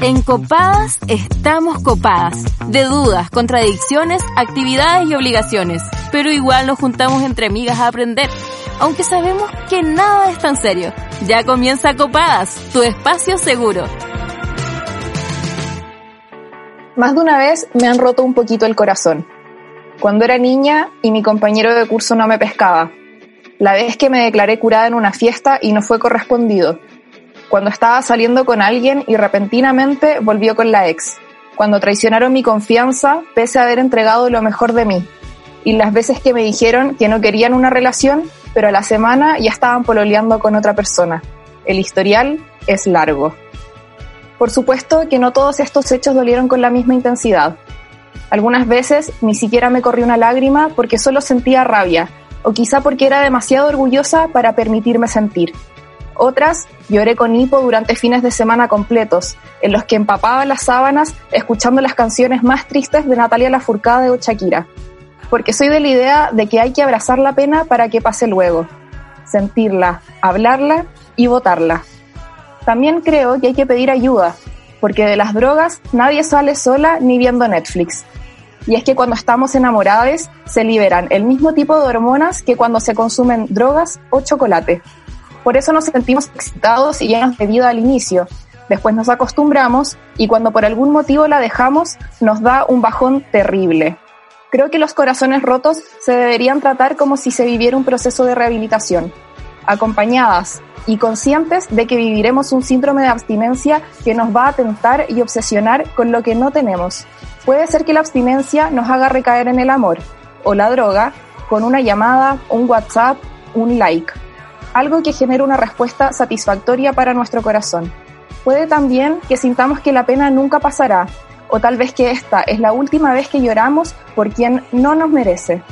En Copadas estamos copadas, de dudas, contradicciones, actividades y obligaciones, pero igual nos juntamos entre amigas a aprender, aunque sabemos que nada es tan serio. Ya comienza Copadas, tu espacio seguro. Más de una vez me han roto un poquito el corazón. Cuando era niña y mi compañero de curso no me pescaba. La vez que me declaré curada en una fiesta y no fue correspondido cuando estaba saliendo con alguien y repentinamente volvió con la ex, cuando traicionaron mi confianza pese a haber entregado lo mejor de mí, y las veces que me dijeron que no querían una relación, pero a la semana ya estaban pololeando con otra persona. El historial es largo. Por supuesto que no todos estos hechos dolieron con la misma intensidad. Algunas veces ni siquiera me corrió una lágrima porque solo sentía rabia, o quizá porque era demasiado orgullosa para permitirme sentir. Otras lloré con hipo durante fines de semana completos, en los que empapaba las sábanas escuchando las canciones más tristes de Natalia Lafourcade o Shakira. Porque soy de la idea de que hay que abrazar la pena para que pase luego, sentirla, hablarla y votarla. También creo que hay que pedir ayuda, porque de las drogas nadie sale sola ni viendo Netflix. Y es que cuando estamos enamorados se liberan el mismo tipo de hormonas que cuando se consumen drogas o chocolate. Por eso nos sentimos excitados y llenos de vida al inicio. Después nos acostumbramos y cuando por algún motivo la dejamos nos da un bajón terrible. Creo que los corazones rotos se deberían tratar como si se viviera un proceso de rehabilitación, acompañadas y conscientes de que viviremos un síndrome de abstinencia que nos va a tentar y obsesionar con lo que no tenemos. Puede ser que la abstinencia nos haga recaer en el amor o la droga con una llamada, un WhatsApp, un like algo que genere una respuesta satisfactoria para nuestro corazón. Puede también que sintamos que la pena nunca pasará, o tal vez que esta es la última vez que lloramos por quien no nos merece.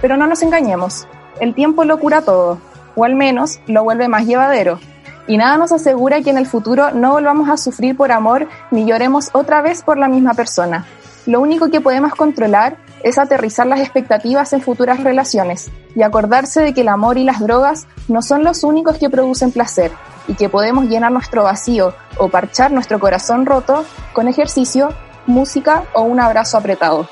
Pero no nos engañemos, el tiempo lo cura todo, o al menos lo vuelve más llevadero, y nada nos asegura que en el futuro no volvamos a sufrir por amor ni lloremos otra vez por la misma persona. Lo único que podemos controlar es aterrizar las expectativas en futuras relaciones y acordarse de que el amor y las drogas no son los únicos que producen placer y que podemos llenar nuestro vacío o parchar nuestro corazón roto con ejercicio, música o un abrazo apretado.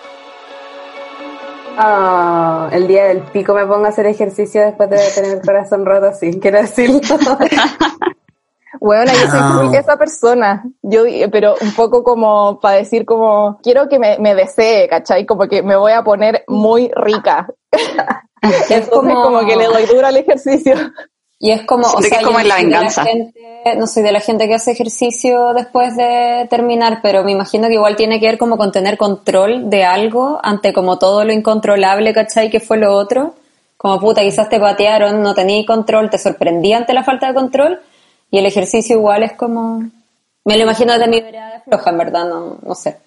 Ah, el día del pico me pongo a hacer ejercicio después de tener el corazón roto, sí, quiero decirlo. Bueno, yo soy esa persona, yo, pero un poco como para decir como, quiero que me, me desee, ¿cachai? Como que me voy a poner muy rica. es como... como que le doy duro al ejercicio. Y es como, o sea, como la venganza. no soy de la gente que hace ejercicio después de terminar, pero me imagino que igual tiene que ver como con tener control de algo ante como todo lo incontrolable, ¿cachai? Que fue lo otro. Como puta, quizás te patearon, no tenías control, te sorprendí ante la falta de control y el ejercicio igual es como... Me lo imagino de mi vereda floja, en verdad, no, no sé.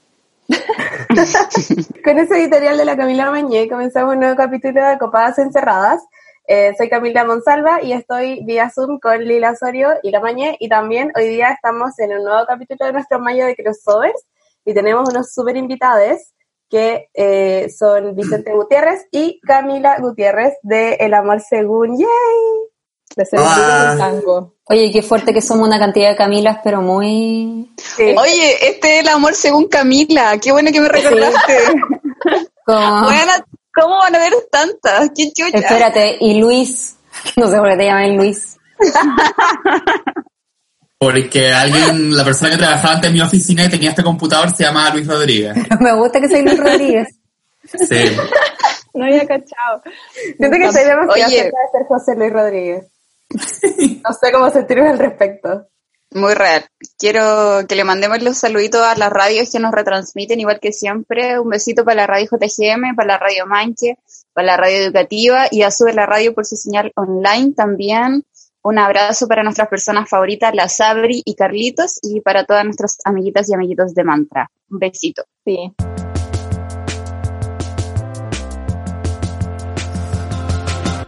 Con ese editorial de la Camila Mañé comenzamos un nuevo capítulo de Copadas Encerradas. Eh, soy Camila Monsalva y estoy vía Zoom con Lila Osorio y la Mañé y también hoy día estamos en un nuevo capítulo de nuestro mayo de crossovers y tenemos unos súper invitados que eh, son Vicente Gutiérrez y Camila Gutiérrez de El Amor Según. ¡Yay! De ser tango. Oye, qué fuerte que somos una cantidad de Camilas, pero muy... Oye, este es el amor según Camila. Qué bueno que me recordaste. ¿Cómo? ¿Cómo van a ver tantas? ¿Qué chucha? Espérate, y Luis. No sé por qué te llaman Luis. Porque alguien, la persona que trabajaba antes en mi oficina y tenía este computador se llama Luis Rodríguez. Me gusta que soy Luis Rodríguez. Sí. No había cachado. Siento que estoy demasiado cerca de ser José Luis Rodríguez. No sé cómo sentirme al respecto. Muy real. Quiero que le mandemos los saluditos a las radios que nos retransmiten, igual que siempre. Un besito para la radio JGM, para la radio Manque, para la radio educativa y a Sube la Radio por su señal online también. Un abrazo para nuestras personas favoritas, la Sabri y Carlitos, y para todas nuestras amiguitas y amiguitos de Mantra. Un besito. Sí.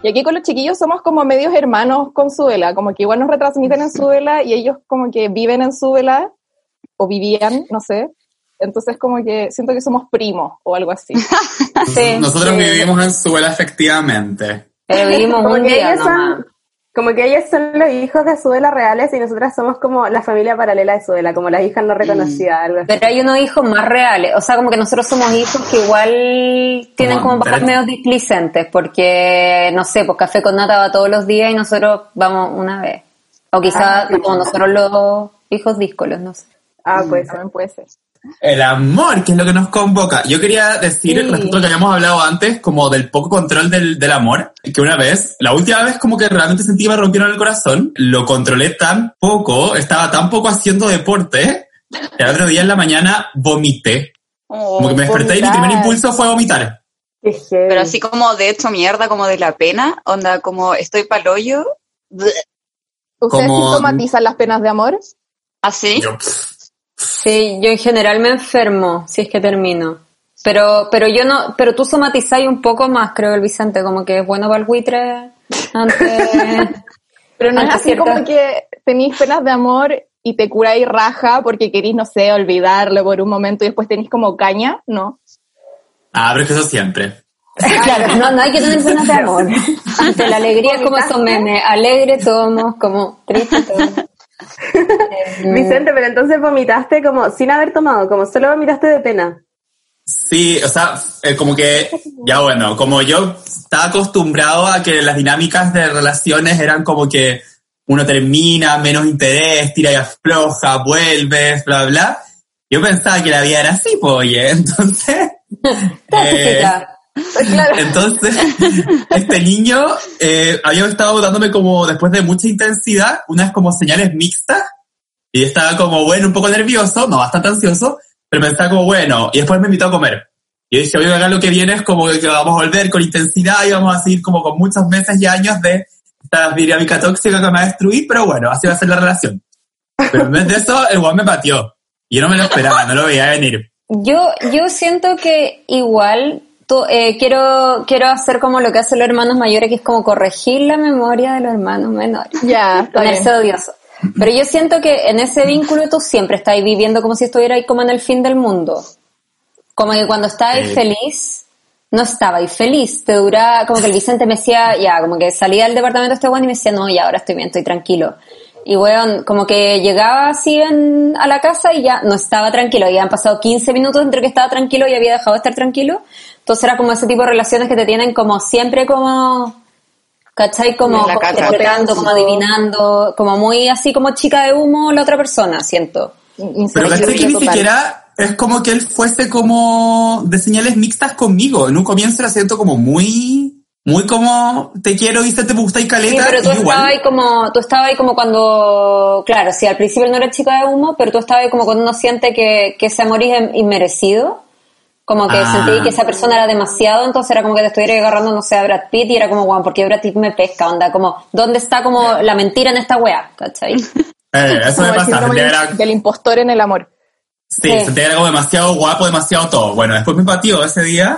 Y aquí con los chiquillos somos como medios hermanos con Suela, como que igual nos retransmiten en Suela y ellos como que viven en Suela o vivían, no sé. Entonces como que siento que somos primos o algo así. Nosotros vivimos en Suela efectivamente. Pero vivimos un día nomás. Como que ellos son los hijos de Sudela reales y nosotras somos como la familia paralela de Sudela, como las hijas no reconocidas, algo así. Pero hay unos hijos más reales, o sea, como que nosotros somos hijos que igual tienen Como como papás tres. medio displicentes, porque, no sé, pues café con nata va todos los días y nosotros vamos una vez. O quizás como nosotros los hijos díscolos, no sé. Ah, pues. También puede ser. El amor, que es lo que nos convoca. Yo quería decir, Sí. respecto a lo que habíamos hablado antes, como del poco control del, del amor, que una vez, la última vez como que realmente sentí que me rompieron el corazón, lo controlé tan poco, estaba tan poco haciendo deporte, que el otro día en la mañana vomité. Como que me desperté y mi primer impulso fue vomitar. Pero así como de hecho mierda, como de la pena, onda como estoy pa'l hoyo, ¿Ustedes Como- sintomatizan las penas de amor? así. Yo, pff, Sí, yo en general me enfermo, si es que termino. Pero, pero yo no, pero tú somatizáis un poco más, creo, el Vicente, como que es bueno para el buitre antes. Pero no es así cierta- como que tenéis penas de amor y te curáis raja porque queréis, no sé, olvidarlo por un momento y después tenéis como caña, ¿no? ah, pero es que eso siempre. Claro, no, no hay que tener penas de amor. Ante la alegría es como esos memes, alegre somos, como triste somos. Eh, Vicente, pero entonces vomitaste como sin haber tomado, como solo vomitaste de pena. Sí, o sea, eh, como que, ya bueno, como yo estaba acostumbrado a que las dinámicas de relaciones eran como que uno termina, menos interés, tira y afloja, vuelves, bla, bla. Yo pensaba que la vida era así, pues, oye, entonces... eh. Claro. entonces, este niño eh, había estado dándome como, después de mucha intensidad, unas como señales mixtas. Y estaba como, bueno, un poco nervioso, no bastante ansioso, pero pensaba como, bueno, y después me invitó a comer. Y dije, oye, acá lo que viene es como que vamos a volver con intensidad y vamos a seguir como con muchos meses y años de esta dinámica tóxica que me va a destruir, pero bueno, así va a ser la relación. Pero en vez de eso, el guay me pateó. Y yo no me lo esperaba, no lo veía venir. Yo, yo siento que igual tú- eh, quiero, quiero hacer como lo que hacen los hermanos mayores, que es como corregir la memoria de los hermanos menores. Ya, bien. Ponerse odioso. Pero yo siento que en ese vínculo tú siempre estás viviendo como si estuvierais como en el fin del mundo. Como que cuando estabais Sí. feliz, no estabais feliz. Te dura, como que el Vicente me decía, ya, como que salía del departamento este weón y me decía, no, ya, ahora estoy bien, estoy tranquilo. Y weón, como que llegaba así en- a la casa y ya no estaba tranquilo. Y han pasado 15 minutos entre que estaba tranquilo y había dejado de estar tranquilo. Entonces era como ese tipo de relaciones que te tienen como siempre como, ¿cachai? Como, la interpretando, como adivinando, como muy así como chica de humo la otra persona, siento. Pero caché que ni total. siquiera es como que él fuese como de señales mixtas conmigo. En un comienzo era siento como muy, muy como te quiero, dice te gusta y Sí, caleta. pero tú estabas ahí como, tú estabas ahí como cuando, claro, sí, al principio él no era chica de humo, pero tú estabas ahí como cuando uno siente que, que ese amor es inmerecido. Como que Ah. sentí que esa persona era demasiado, entonces era como que te estuviera agarrando, no sé, a Brad Pitt y era como, guau, ¿por qué Brad Pitt me pesca? Onda, como, ¿dónde está como la mentira en esta wea? ¿Cachai? Eh, eso Como me el pasa. que era, del impostor en el amor. sí, Sí. sentía que era como demasiado guapo, demasiado todo. Bueno, después me pateó ese día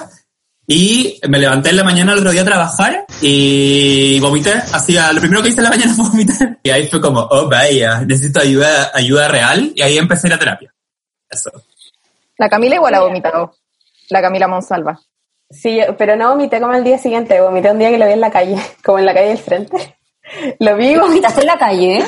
y me levanté en la mañana el otro día a trabajar y vomité. Hacía, lo primero que hice en la mañana fue vomitar. Y ahí fue como, oh vaya, necesito ayuda, ayuda real. Y ahí empecé la terapia. Eso. La Camila igual ha vomitado. La Camila Monsalva. Sí, pero no vomité como el día siguiente, vomité un día que lo vi en la calle, como en la calle del frente. Lo vi, ¿Vomitaste en la calle? ¿eh?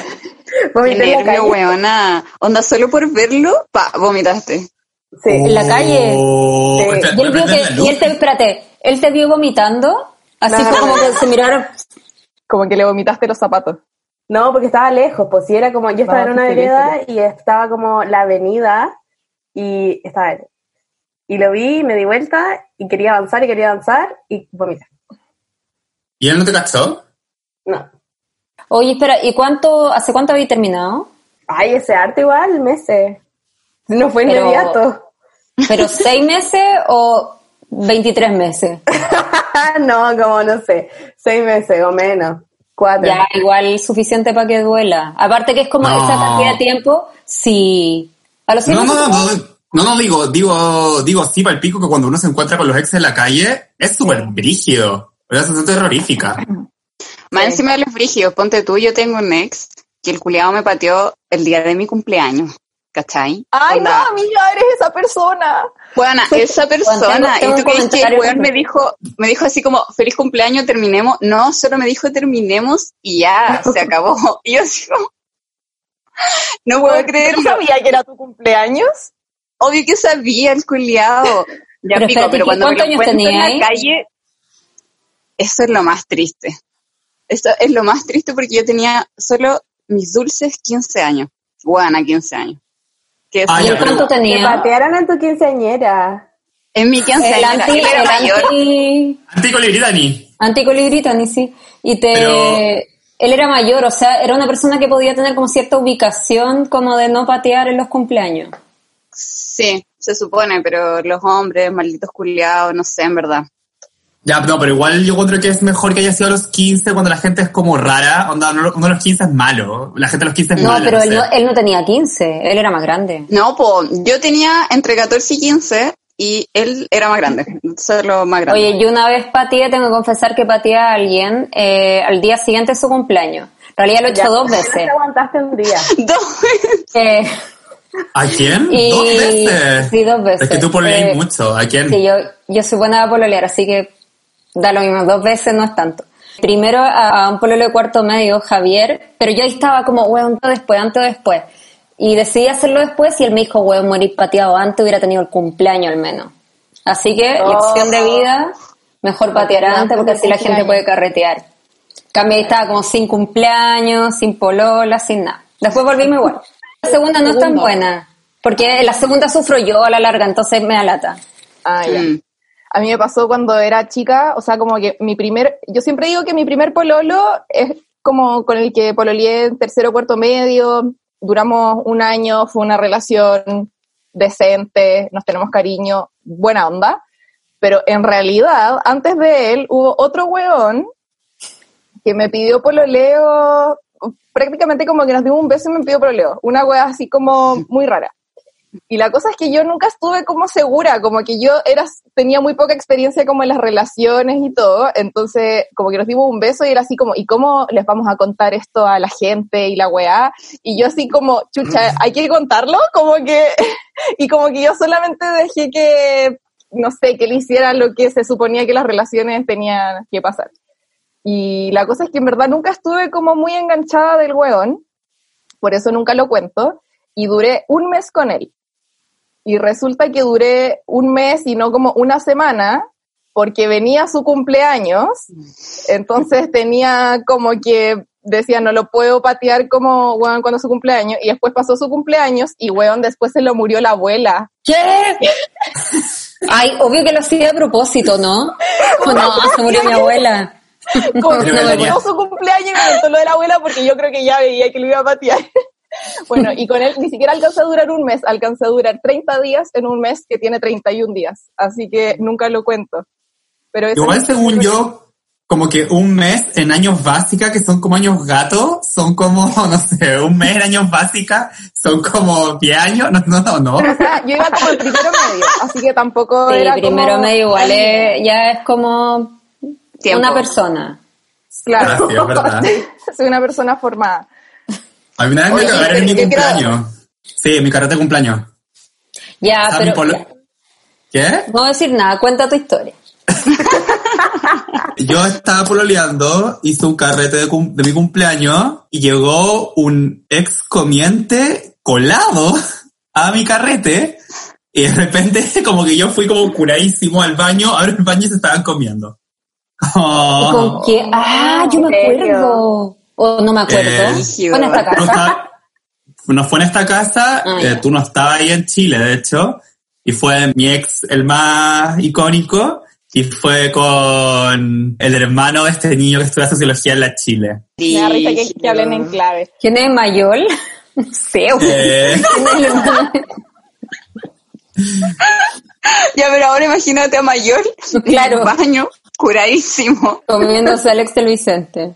Vomité en la nervio, calle. weona. Onda, solo por verlo, pa, vomitaste. Sí. En la calle. Oh, Sí. espera, Y él vio que, y él te, espérate, él te vio vomitando, así No. como que se miraron, Como que le vomitaste los zapatos. No, porque estaba lejos, pues si era como, yo estaba No, en una vereda y estaba como la avenida y estaba él. Y lo vi, me di vuelta y quería avanzar y quería avanzar y vomité. ¿Y él no te cachó? No. oye, espera, ¿y cuánto, hace cuánto habéis terminado? Ay, ese arte igual, meses. No fue Pero- inmediato. ¿Pero seis meses o 23 meses? no, como no sé, seis meses o menos, cuatro. Ya, igual suficiente para que duela. Aparte que es como No. esa cantidad de tiempo, sí. A los seis No, no, meses no, no, no, no, digo, digo, digo sí para el pico que cuando uno se encuentra con los exes en la calle es súper brígido. Es una sensación terrorífica. Más encima de los frígidos, ponte tú, yo tengo un ex que el culiado me pateó el día de mi cumpleaños. ¿cachai? Ay, Onda, no, amiga, eres esa persona. Bueno, esa persona, tengo y tú crees que el weón me dijo, me dijo así como, feliz cumpleaños, terminemos. No, solo me dijo terminemos y ya, se acabó. Y yo así como, no puedo ¿No creerlo. sabía que era tu cumpleaños? Obvio que sabía el culiado. Ya Pero pico, espérate, pero ¿qué- cuando me lo encuentro en tenía la calle, eso es lo más triste. Eso es lo más triste porque yo tenía solo mis dulces 15 años. Buena, 15 años. Que Ah, eso- ¿Y cuánto Te tenía? patearon en tu quinceañera. en mi El quinceañera, anti, era el mayor. anti, anticolibrita, ni sí. Y te, Pero- él era mayor, o sea, era una persona que podía tener como cierta ubicación como de no patear en los cumpleaños. Sí, se supone, pero los hombres, malditos culiados, no sé, en verdad. Ya, no, pero igual yo encuentro que es mejor que haya sido a los 15 cuando la gente es como rara. Onda, uno, de los 15 es malo. La gente de los 15 es No, mala. pero él sé. no, él no tenía 15, él era más grande. No, pues yo tenía entre 14 y 15 y él era más grande. Entonces lo más grande. Oye, yo una vez pateé, tengo que confesar que pateé a alguien eh, al día siguiente de su cumpleaños. En realidad lo he hecho Ya, dos no veces. te aguantaste un día. Dos. Eh, ¿A quién? Y- ¿Dos veces? sí, dos veces. Es que tú pololeas Eh, mucho. ¿A quién? Sí, yo, yo soy buena a pololear, así que da lo mismo, dos veces no es tanto. Primero a, a un pololo de cuarto medio, Javier, pero yo ahí estaba como, weón, después, antes o después. Y decidí hacerlo después y él me dijo, weón, morir pateado antes, hubiera tenido el cumpleaños al menos. Así que, Oh. lección de vida, mejor patear antes porque así la gente puede carretear. Cambio ahí estaba como sin cumpleaños, sin polola, sin nada. Después volvimos igual. La segunda no es tan buena, porque la segunda sufro yo a la larga, entonces me da lata. Ah, ya. Mm. A mí me pasó cuando era chica, o sea, como que mi primer, yo siempre digo que mi primer pololo es como con el que pololeé en tercero o cuarto medio, duramos un año, fue una relación decente, nos tenemos cariño, buena onda, pero en realidad, antes de él, hubo otro weón que me pidió pololeo, prácticamente como que nos dimos un beso y me pidió pololeo, una wea así como muy rara. Y la cosa es que yo nunca estuve como segura, como que yo era, tenía muy poca experiencia como en las relaciones y todo, entonces como que nos dimos un beso y era así como, ¿y cómo les vamos a contar esto a la gente y la weá? Y yo así como, chucha, ¿hay que contarlo? Como que, y como que yo solamente dejé que, no sé, que él hiciera lo que se suponía que las relaciones tenían que pasar. Y la cosa es que en verdad nunca estuve como muy enganchada del weón, por eso nunca lo cuento, y duré un mes con él. Y resulta que duré un mes y no como una semana, porque venía su cumpleaños, entonces tenía como que decía, no lo puedo patear como weón cuando su cumpleaños, y después pasó su cumpleaños y weón después se lo murió la abuela. ¿Qué? Ay, obvio que lo hacía a propósito, ¿no? Oh, no, se murió mi abuela. Como que murió su cumpleaños y me contó lo de la abuela porque yo creo que ya veía que lo iba a patear. Bueno, y con él ni siquiera alcancé a durar un mes, alcancé a durar 30 días en un mes que tiene 31 días, así que nunca lo cuento. Pero Igual según yo, como que un mes en años básica, que son como años gato, son como, no sé, un mes en años básica, son como 10 años, no, no, no, no. O sea, yo iba como el primero medio, así que tampoco Sí, era primero como... medio igual es- ya es como Tiempo. una persona. Claro, Ah, verdad. soy una persona formada. A mí una vez me Oye, cagaron en mi cumpleaños. Sí, en mi carrete de cumpleaños. Ya, O sea, mi pero polo- ya, ¿Qué? no voy a decir nada, cuenta tu historia. Yo estaba pololeando, hice un carrete de, cum- de mi cumpleaños y llegó un ex comiente colado a mi carrete y de repente como que yo fui como curadísimo al baño, abro el baño y se estaban comiendo. ¿Y Oh. con qué? Ah, yo me acuerdo. O no me acuerdo. Eh, Fue en esta No, casa. estaba- no fue en esta casa, Ah, eh, tú no estabas ahí en Chile, de hecho, y fue mi ex el más icónico, y fue con el hermano de este niño que estudia sociología en la Chile. Me da risa que, que hablen en clave. ¿Quién es Mayol? No sé. Eh, ¿Quién? Ya, pero ahora imagínate a Mayor Claro. en el baño, curadísimo. Comiéndose a Alex del Vicente.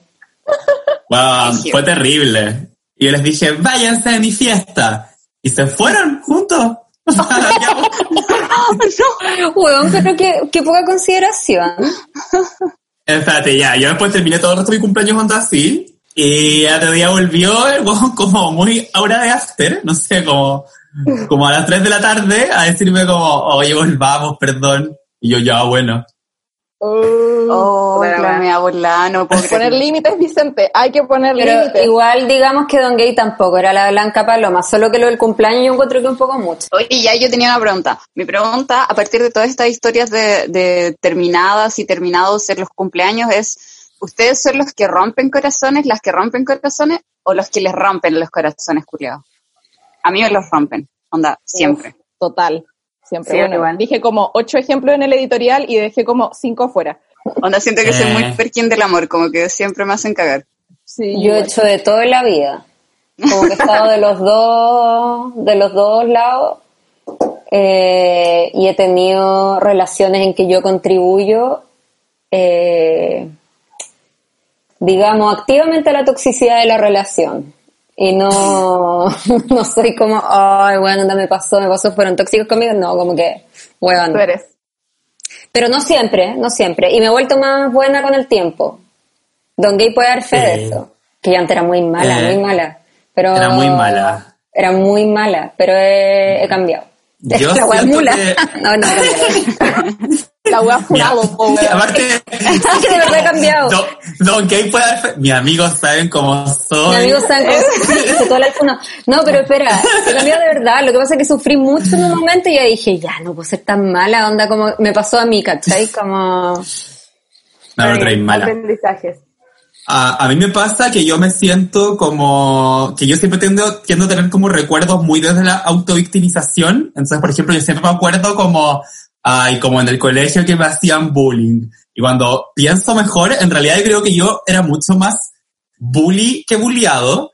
wow, fue terrible. Y yo les dije, váyanse de mi fiesta. Y se fueron juntos. Weón, pero qué, qué poca consideración. Espérate, ya, yo después terminé todo el resto de mi cumpleaños onda así. Y otro día volvió el weón como muy aura de after, no sé, como, como a las 3 de la tarde a decirme como, oye, volvamos, perdón. Y yo, ya, bueno. Oh, mea burlada, no puedo Poner límites, Vicente. Hay que poner Pero límites. igual digamos que Don Gay tampoco era la blanca paloma, solo que lo del cumpleaños yo encuentro que un poco mucho. Oye, ya yo tenía una pregunta. Mi pregunta, a partir de todas estas historias de, de terminadas y terminados en los cumpleaños, es, ¿ustedes son los que rompen corazones, las que rompen corazones, o los que les rompen los corazones, culiados? A mí me los rompen, onda, siempre. Uf, total. Siempre. Sí, bueno, igual. dije como ocho ejemplos en el editorial y dejé como cinco fuera. Onda, siento que soy Eh. muy perkin del amor, como que siempre me hacen cagar. Sí, Yo he hecho de todo en la vida. Como que he estado de los dos, de los dos lados. eh, y he tenido relaciones en que yo contribuyo, eh, digamos, activamente a la toxicidad de la relación. Y no, no soy como, ay, bueno, anda, me pasó, me pasó, fueron tóxicos conmigo. No, como que, weón. Tú eres. Pero no siempre, no siempre. Y me he vuelto más buena con el tiempo. Don Gay puede dar fe de eso. Que yo antes era muy mala, Eh, muy mala. Pero era muy mala. Era muy mala, pero he, he cambiado. Yo La que- No, no, he cambiado. La po, weón. aparte, que de verdad he cambiado. Don, Don puede fe- Mis amigos saben cómo soy. Mi amigo saben cómo sí, hice toda la no, no, pero espera, he cambiado de verdad. Lo que pasa es que sufrí mucho en un momento y ya dije, ya, no puedo ser tan mala, onda como me pasó a mí, ¿cachai? Como... No, no traes mala. Aprendizajes. A, a mí me pasa que yo me siento como que yo siempre tiendo, tiendo a tener como recuerdos muy desde la autovictimización. Entonces, por ejemplo, yo siempre me acuerdo como, ay, como en el colegio que me hacían bullying. Y cuando pienso mejor, en realidad yo creo que yo era mucho más bully que bulliado.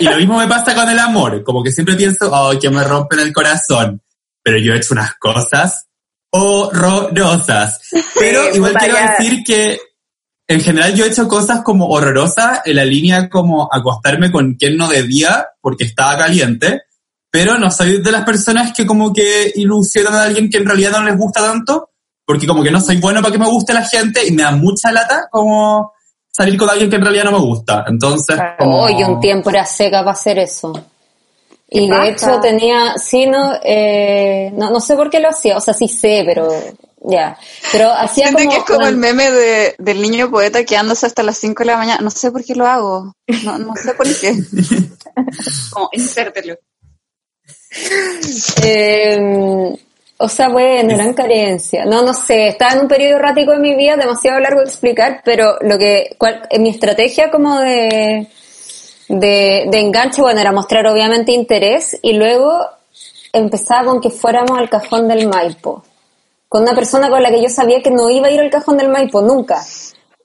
Y lo mismo me pasa con el amor. Como que siempre pienso, ay, que me rompen el corazón. Pero yo he hecho unas cosas horrorosas. Pero Sí, igual quiero decir que en general yo he hecho cosas como horrorosas en la línea como acostarme con quien no debía porque estaba caliente, pero no soy de las personas que como que ilusionan a alguien que en realidad no les gusta tanto, porque como que no soy bueno para que me guste la gente y me da mucha lata como salir con alguien que en realidad no me gusta. Entonces, como... Hoy un tiempo era seca para hacer eso. Y de hecho tenía, sí, no, eh, no, no sé por qué lo hacía, o sea, sí sé, pero ya. Pero hacía como... que es como una- el meme de, del niño poeta quedándose hasta las 5 de la mañana. No sé por qué lo hago. No, no sé por qué. como, insértelo. Eh, o sea, bueno, eran carencias. No, no sé, estaba en un periodo errático de mi vida, demasiado largo de explicar, pero lo que, cual, en mi estrategia como de, de, de enganche, bueno, era mostrar obviamente interés y luego empezaba con que fuéramos al cajón del Maipo. Con una persona con la que yo sabía que no iba a ir al cajón del Maipo, nunca.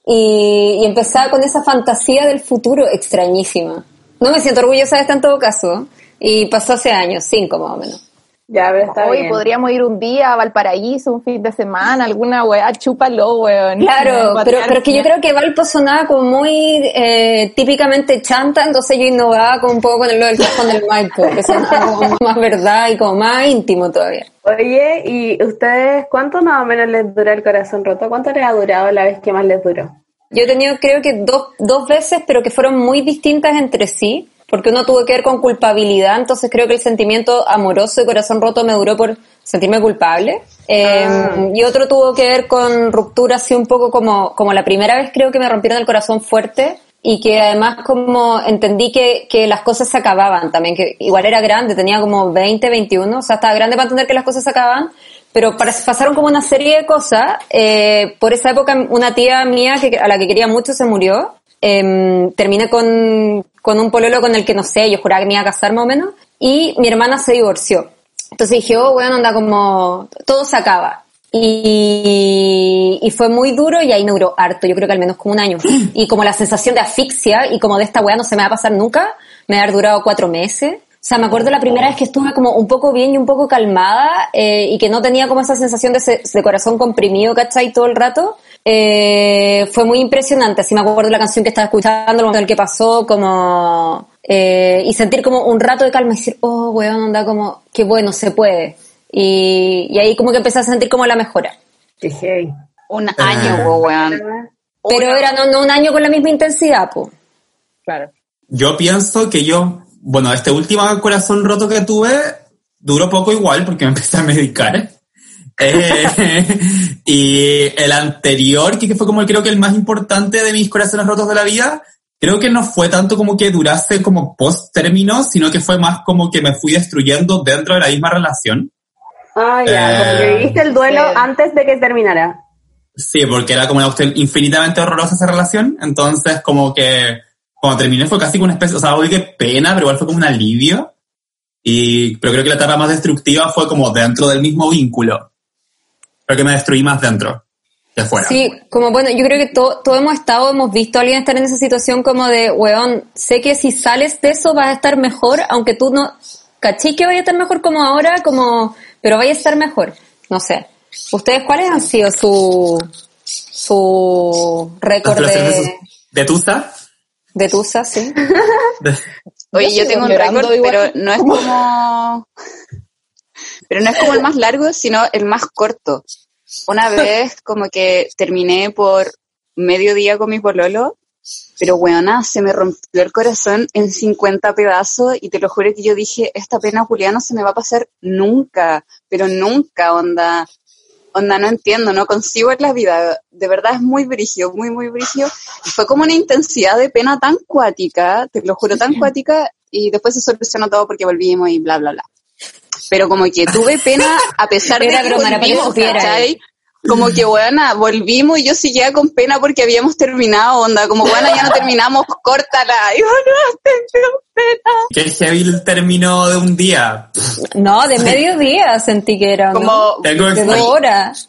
Y, y empezaba con esa fantasía del futuro extrañísima. No me siento orgullosa de esto en todo caso. Y pasó hace años, cinco más o menos. Ya, pero está Hoy bien. podríamos ir un día a Valparaíso, un fin de semana, alguna weá, chúpalo, weón. Claro, pero, pero es que yo creo que Valpo sonaba como muy eh, típicamente chanta, entonces yo innovaba como un poco con lo del cajón del Maipo, que sonaba como más verdad y como más íntimo todavía. Oye, ¿y ustedes cuánto más o menos les dura el corazón roto? ¿Cuánto les ha durado la vez que más les duró? Yo he tenido creo que dos, dos veces, pero que fueron muy distintas entre sí, porque uno tuvo que ver con culpabilidad, entonces creo que el sentimiento amoroso de corazón roto me duró por sentirme culpable. Eh, Y otro tuvo que ver con ruptura así un poco como, como la primera vez creo que me rompieron el corazón fuerte y que además como entendí que, que las cosas se acababan también, que igual era grande, tenía como 20, 21, o sea, estaba grande para entender que las cosas se acababan, pero pasaron como una serie de cosas. Eh, por esa época una tía mía que, a la que quería mucho se murió. Em, terminé con, con un pololo con el que no sé, yo juraba que me iba a casar más o menos. Y mi hermana se divorció. Entonces dije, oh, bueno, anda como, todo se acaba. Y, y fue muy duro y ahí me duró harto, yo creo que al menos como un año. Y como la sensación de asfixia y como de esta weá no se me va a pasar nunca, me ha durado cuatro meses. O sea, me acuerdo la primera vez que estuve como un poco bien y un poco calmada eh, y que no tenía como esa sensación de, se- de corazón comprimido, ¿cachai? Todo el rato. Eh, fue muy impresionante. Así me acuerdo la canción que estaba escuchando, el momento en el que pasó, como... eh, y sentir como un rato de calma y decir, oh, weón, onda como, qué bueno, se puede. Y, y ahí como que empecé a sentir como la mejora. Qué heavy. Un año, po, weón. Pero era no, no un año con la misma intensidad, po. Claro. Yo pienso que yo, bueno, este último corazón roto que tuve duró poco igual porque me empecé a medicar. Eh, y el anterior, que fue como creo que el más importante de mis corazones rotos de la vida, creo que no fue tanto como que durase como post término, sino que fue más como que me fui destruyendo dentro de la misma relación. Ah, ya, como que Eh, viviste el duelo sí. antes de que terminara. Sí, porque era como una cuestión infinitamente horrorosa esa relación, entonces como que cuando terminé fue casi como una especie, o sea, oye, qué pena, pero igual fue como un alivio. Y, pero creo que la etapa más destructiva fue como dentro del mismo vínculo. Creo que me destruí más dentro que afuera. Sí, como bueno, yo creo que to- todos hemos estado, hemos visto a alguien estar en esa situación como de, weón, sé que si sales de eso vas a estar mejor, aunque tú no, caché que vaya a estar mejor como ahora, como, pero vaya a estar mejor. No sé. ¿Ustedes cuáles han sido su, su récord de, de Tusa. De Tusa, sí? Oye, Yo tengo un récord, pero no es como... Pero no es como el más largo, sino el más corto. Una vez como que terminé por mediodía con mi pololo, pero weona, se me rompió el corazón en 50 pedazos y te lo juro que yo dije, esta pena Juliana se me va a pasar nunca, pero nunca, onda. Onda, no entiendo, no consigo en la vida. De verdad es muy brigio, muy, muy brigio. Y fue como una intensidad de pena tan cuática, te lo juro, tan cuática, y después se solucionó todo porque volvimos y bla, bla, bla. Pero como que tuve pena a pesar de que broma, volvimos. ¿cachai? Como que, buena, volvimos y yo seguía con pena porque habíamos terminado, onda. Como, buena, ya no terminamos, córtala. Y yo, no, tengo pena. Que heavy el término de un día. No, de mediodía sentí que era, ¿no? Como, Tengo De dos horas.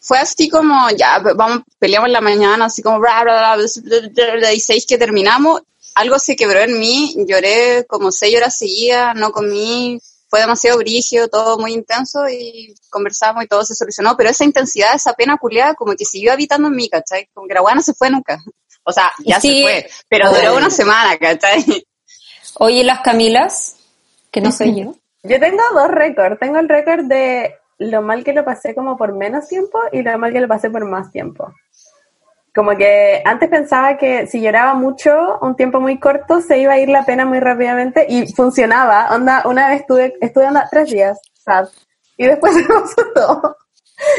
fue así como, ya, vamos, peleamos en la mañana, así como, bla, bla, bla, bla, bla, bla, y seis que terminamos, algo se quebró en mí, lloré como seis horas seguidas, no comí, fue demasiado brigio, todo muy intenso, y conversamos y todo se solucionó, pero esa intensidad, esa pena culiada, como que siguió habitando en mí, ¿cachai? Como que la weá no se fue nunca. O sea, ya Sí. se fue, pero duró una semana, ¿cachai? Oye, las Camilas, que no soy yo. Yo tengo dos récords. Tengo el récord de lo mal que lo pasé como por menos tiempo y lo mal que lo pasé por más tiempo. Como que antes pensaba que si lloraba mucho, un tiempo muy corto, se iba a ir la pena muy rápidamente y funcionaba. Onda, una vez estuve, estuve onda, tres días, sad. Y después se pasó todo.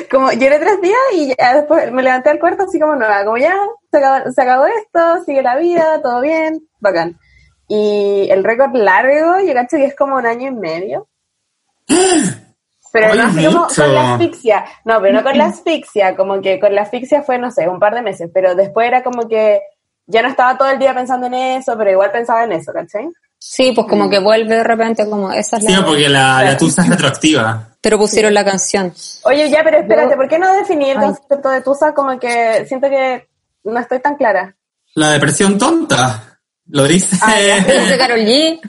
Como lloré tres días y ya después me levanté al cuarto así como nueva, como ya, se acabó, se acabó esto, sigue la vida, todo bien, bacán. Y el récord largo, yo cacho que es como un año y medio. Pero no así como con la asfixia. No, pero no con la asfixia, como que con la asfixia fue, no sé, un par de meses, pero después era como que ya no estaba todo el día pensando en eso, pero igual pensaba en eso, ¿cachai? Sí, pues como que vuelve de repente como esa es Sí, la... porque la, la Tusa es retroactiva. Pero pusieron la canción. Oye, ya, pero espérate, ¿por qué no definí el Ay. concepto de Tusa? Como que siento que no estoy tan clara. La depresión tonta. Lo dice, Lo dice Karol G.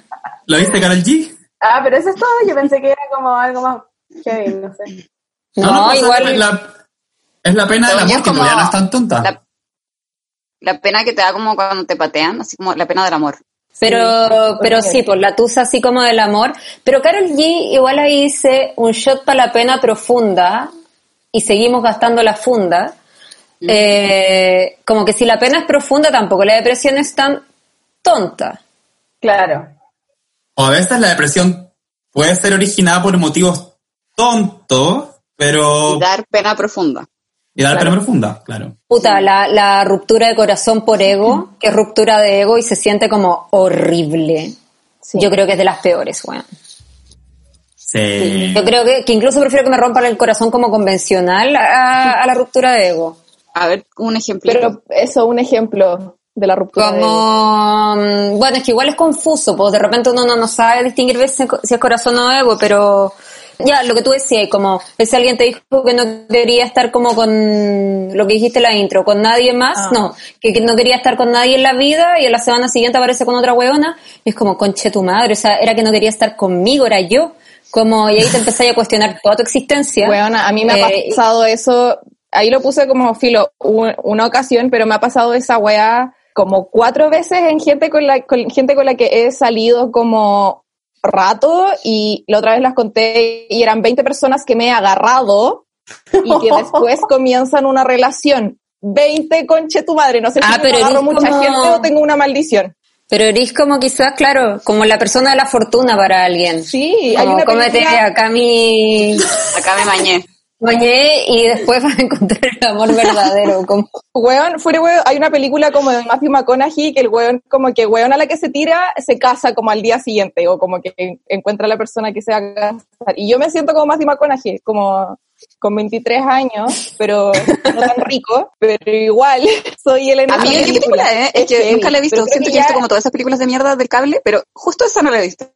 lo dice Karol G. Ah, pero eso es todo, yo pensé que era como algo más heavy, no sé. No, igual... la- es la pena es que en como no es tan tonta. La, la pena que te da como cuando te patean, así como la pena del amor. Pero, pero sí, pues la tusa así como del amor. Pero Carol G igual ahí dice un shot para la pena profunda y seguimos gastando la funda. Eh, como que si la pena es profunda tampoco, la depresión es tan tonta. Claro. O a veces la depresión puede ser originada por motivos tontos, pero... Y dar pena profunda. Y dar Claro. pena profunda, claro. Puta, la, la ruptura de corazón por ego, que es ruptura de ego y se siente como horrible. Sí. Yo creo que es de las peores, weón. Sí. Yo creo que, que incluso prefiero que me rompan el corazón como convencional a, a la ruptura de ego. A ver, un ejemplo. Pero eso, un ejemplo de la ruptura. de- Como, mm, bueno, es que igual es confuso, pues de repente uno no, no sabe distinguir si es corazón o ego, pero ya, lo que tú decías, como si alguien te dijo que no quería estar como con lo que dijiste en la intro, con nadie más, Ah. no, que, que no quería estar con nadie en la vida y a la semana siguiente aparece con otra hueona, y es como, conche tu madre, o sea, era que no quería estar conmigo, era yo, como, y ahí te empezás a cuestionar toda tu existencia. Weona, a mí me ha Eh, pasado eso, ahí lo puse como filo un- una ocasión, pero me ha pasado esa weá como cuatro veces en gente con la, con gente con la que he salido como rato y la otra vez las conté y eran 20 personas que me he agarrado y que después comienzan una relación. 20 conche tu madre, no sé si Ah, me agarro mucha como- gente o tengo una maldición. Pero eres como quizás, claro, como la persona de la fortuna para alguien. Sí, hay Como una cómete película- acá mi Acá me bañé. Bañé y después vas a encontrar el amor verdadero. Como, Weón, fuera weón, hay una película como de Matthew McConaughey que el weón, como que weón a la que se tira, se casa como al día siguiente, o como que en- encuentra a la persona que se va a casar. Y yo me siento como Matthew McConaughey, como con 23 años, pero no tan rico, pero igual soy él en A mí, esa ¿qué película es? Es que nunca la he visto. Siento que he ya- visto como todas esas películas de mierda del cable, pero justo esa no la he visto.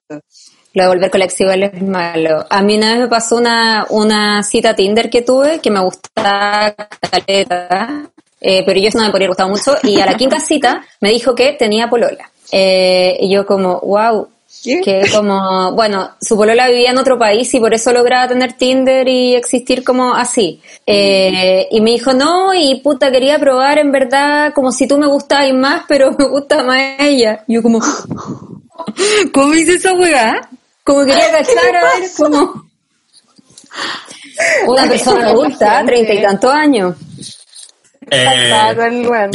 Lo de volver colexivo es malo. A mí una vez me pasó una, una cita Tinder que tuve que me gustaba caleta, eh, pero yo eso no me podría gustar mucho. Y a la quinta cita me dijo que tenía polola. Eh, y yo como, wow, ¿Qué? que como, bueno, su polola vivía en otro país y por eso lograba tener Tinder y existir como así. Eh, y me dijo, no, y puta, quería probar en verdad como si tú me gustabas más, pero me gusta más ella. Y yo como, ¿cómo hice esa weá? Como quería cachar a ver como una persona adulta, treinta y tantos años. Eh,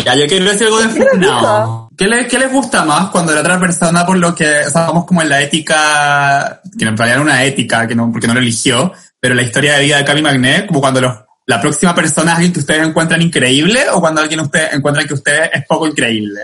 ya, yo quiero decir algo de no. ¿Qué, le- ¿Qué les gusta más cuando la otra persona, por lo que estamos como en la ética, que en realidad era una ética, que no, porque no lo eligió, pero la historia de vida de Cami Magnet, como cuando los, la próxima persona es alguien que ustedes encuentran increíble o cuando alguien usted encuentran que usted es poco increíble?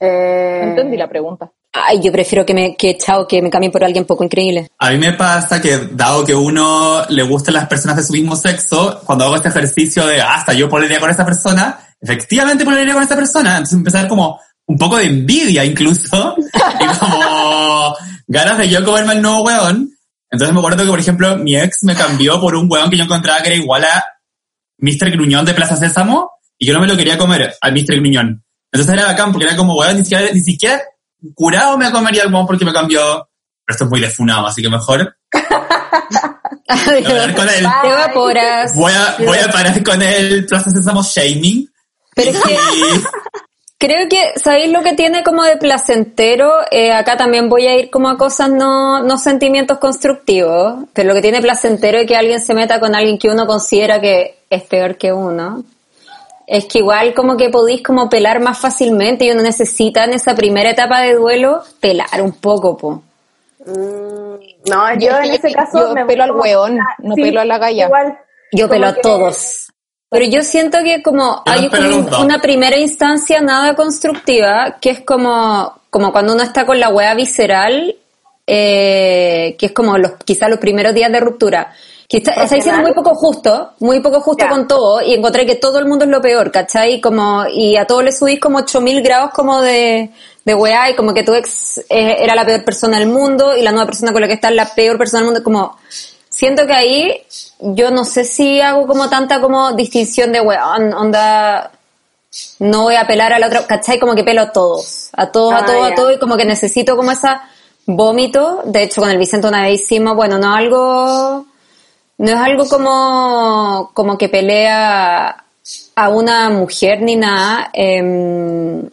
Eh, No entendí la pregunta. Ay, yo prefiero que me, que chao, que me cambien por alguien poco increíble. A mí me pasa que, dado que uno le gustan las personas de su mismo sexo, cuando hago este ejercicio de, "Ah, hasta yo pololearía con esa persona, efectivamente pololearía con esa persona. Entonces empezar como un poco de envidia incluso, y como ganas de yo comerme el nuevo weón. Entonces me acuerdo que, por ejemplo, mi ex me cambió por un weón que yo encontraba que era igual a Mr. Gruñón de Plaza Sésamo, y yo no me lo quería comer al Mr. Gruñón. Entonces era bacán, porque era como, weón, ni siquiera, ni siquiera curado me comería el porque me cambió pero esto es muy defunado, así que mejor voy a ver con él. Te evaporas. Voy a, voy a parar con el Sésamo Shaming. Pero es que creo que, ¿sabéis lo que tiene como de placentero? Eh, acá también voy a ir como a cosas no, no sentimientos constructivos, pero lo que tiene placentero es que alguien se meta con alguien que uno considera que es peor que uno. Es que igual como que podéis como pelar más fácilmente y uno necesita en esa primera etapa de duelo pelar un poco, po. mm, no, yo, Yo- en yo- ese caso yo me pelo al ah, no pelo a la galla. Igual. Yo pelo a que- todos. Pero yo siento que como Yo hay como una primera instancia nada constructiva, que es como, como cuando uno está con la wea visceral, eh, que es como los, quizás los primeros días de ruptura. Que está, estáis siendo muy poco justo, muy poco justo Ya. con todo, y encontré que todo el mundo es lo peor, ¿cachai? Como, y a todos le subís como 8000 grados como de, de weá, y como que tu ex eh, era la peor persona del mundo, y la nueva persona con la que estás la peor persona del mundo, como, siento que ahí yo no sé si hago como tanta como distinción de weón, onda, no voy a apelar al otro, ¿cachai? Como que pelo a todos, a todos, a Ah, todos, a todos, y como que necesito como esa vómito, de hecho con el Vicente una vez hicimos, bueno, no algo, no es algo como, como que pelea a una mujer ni nada, em,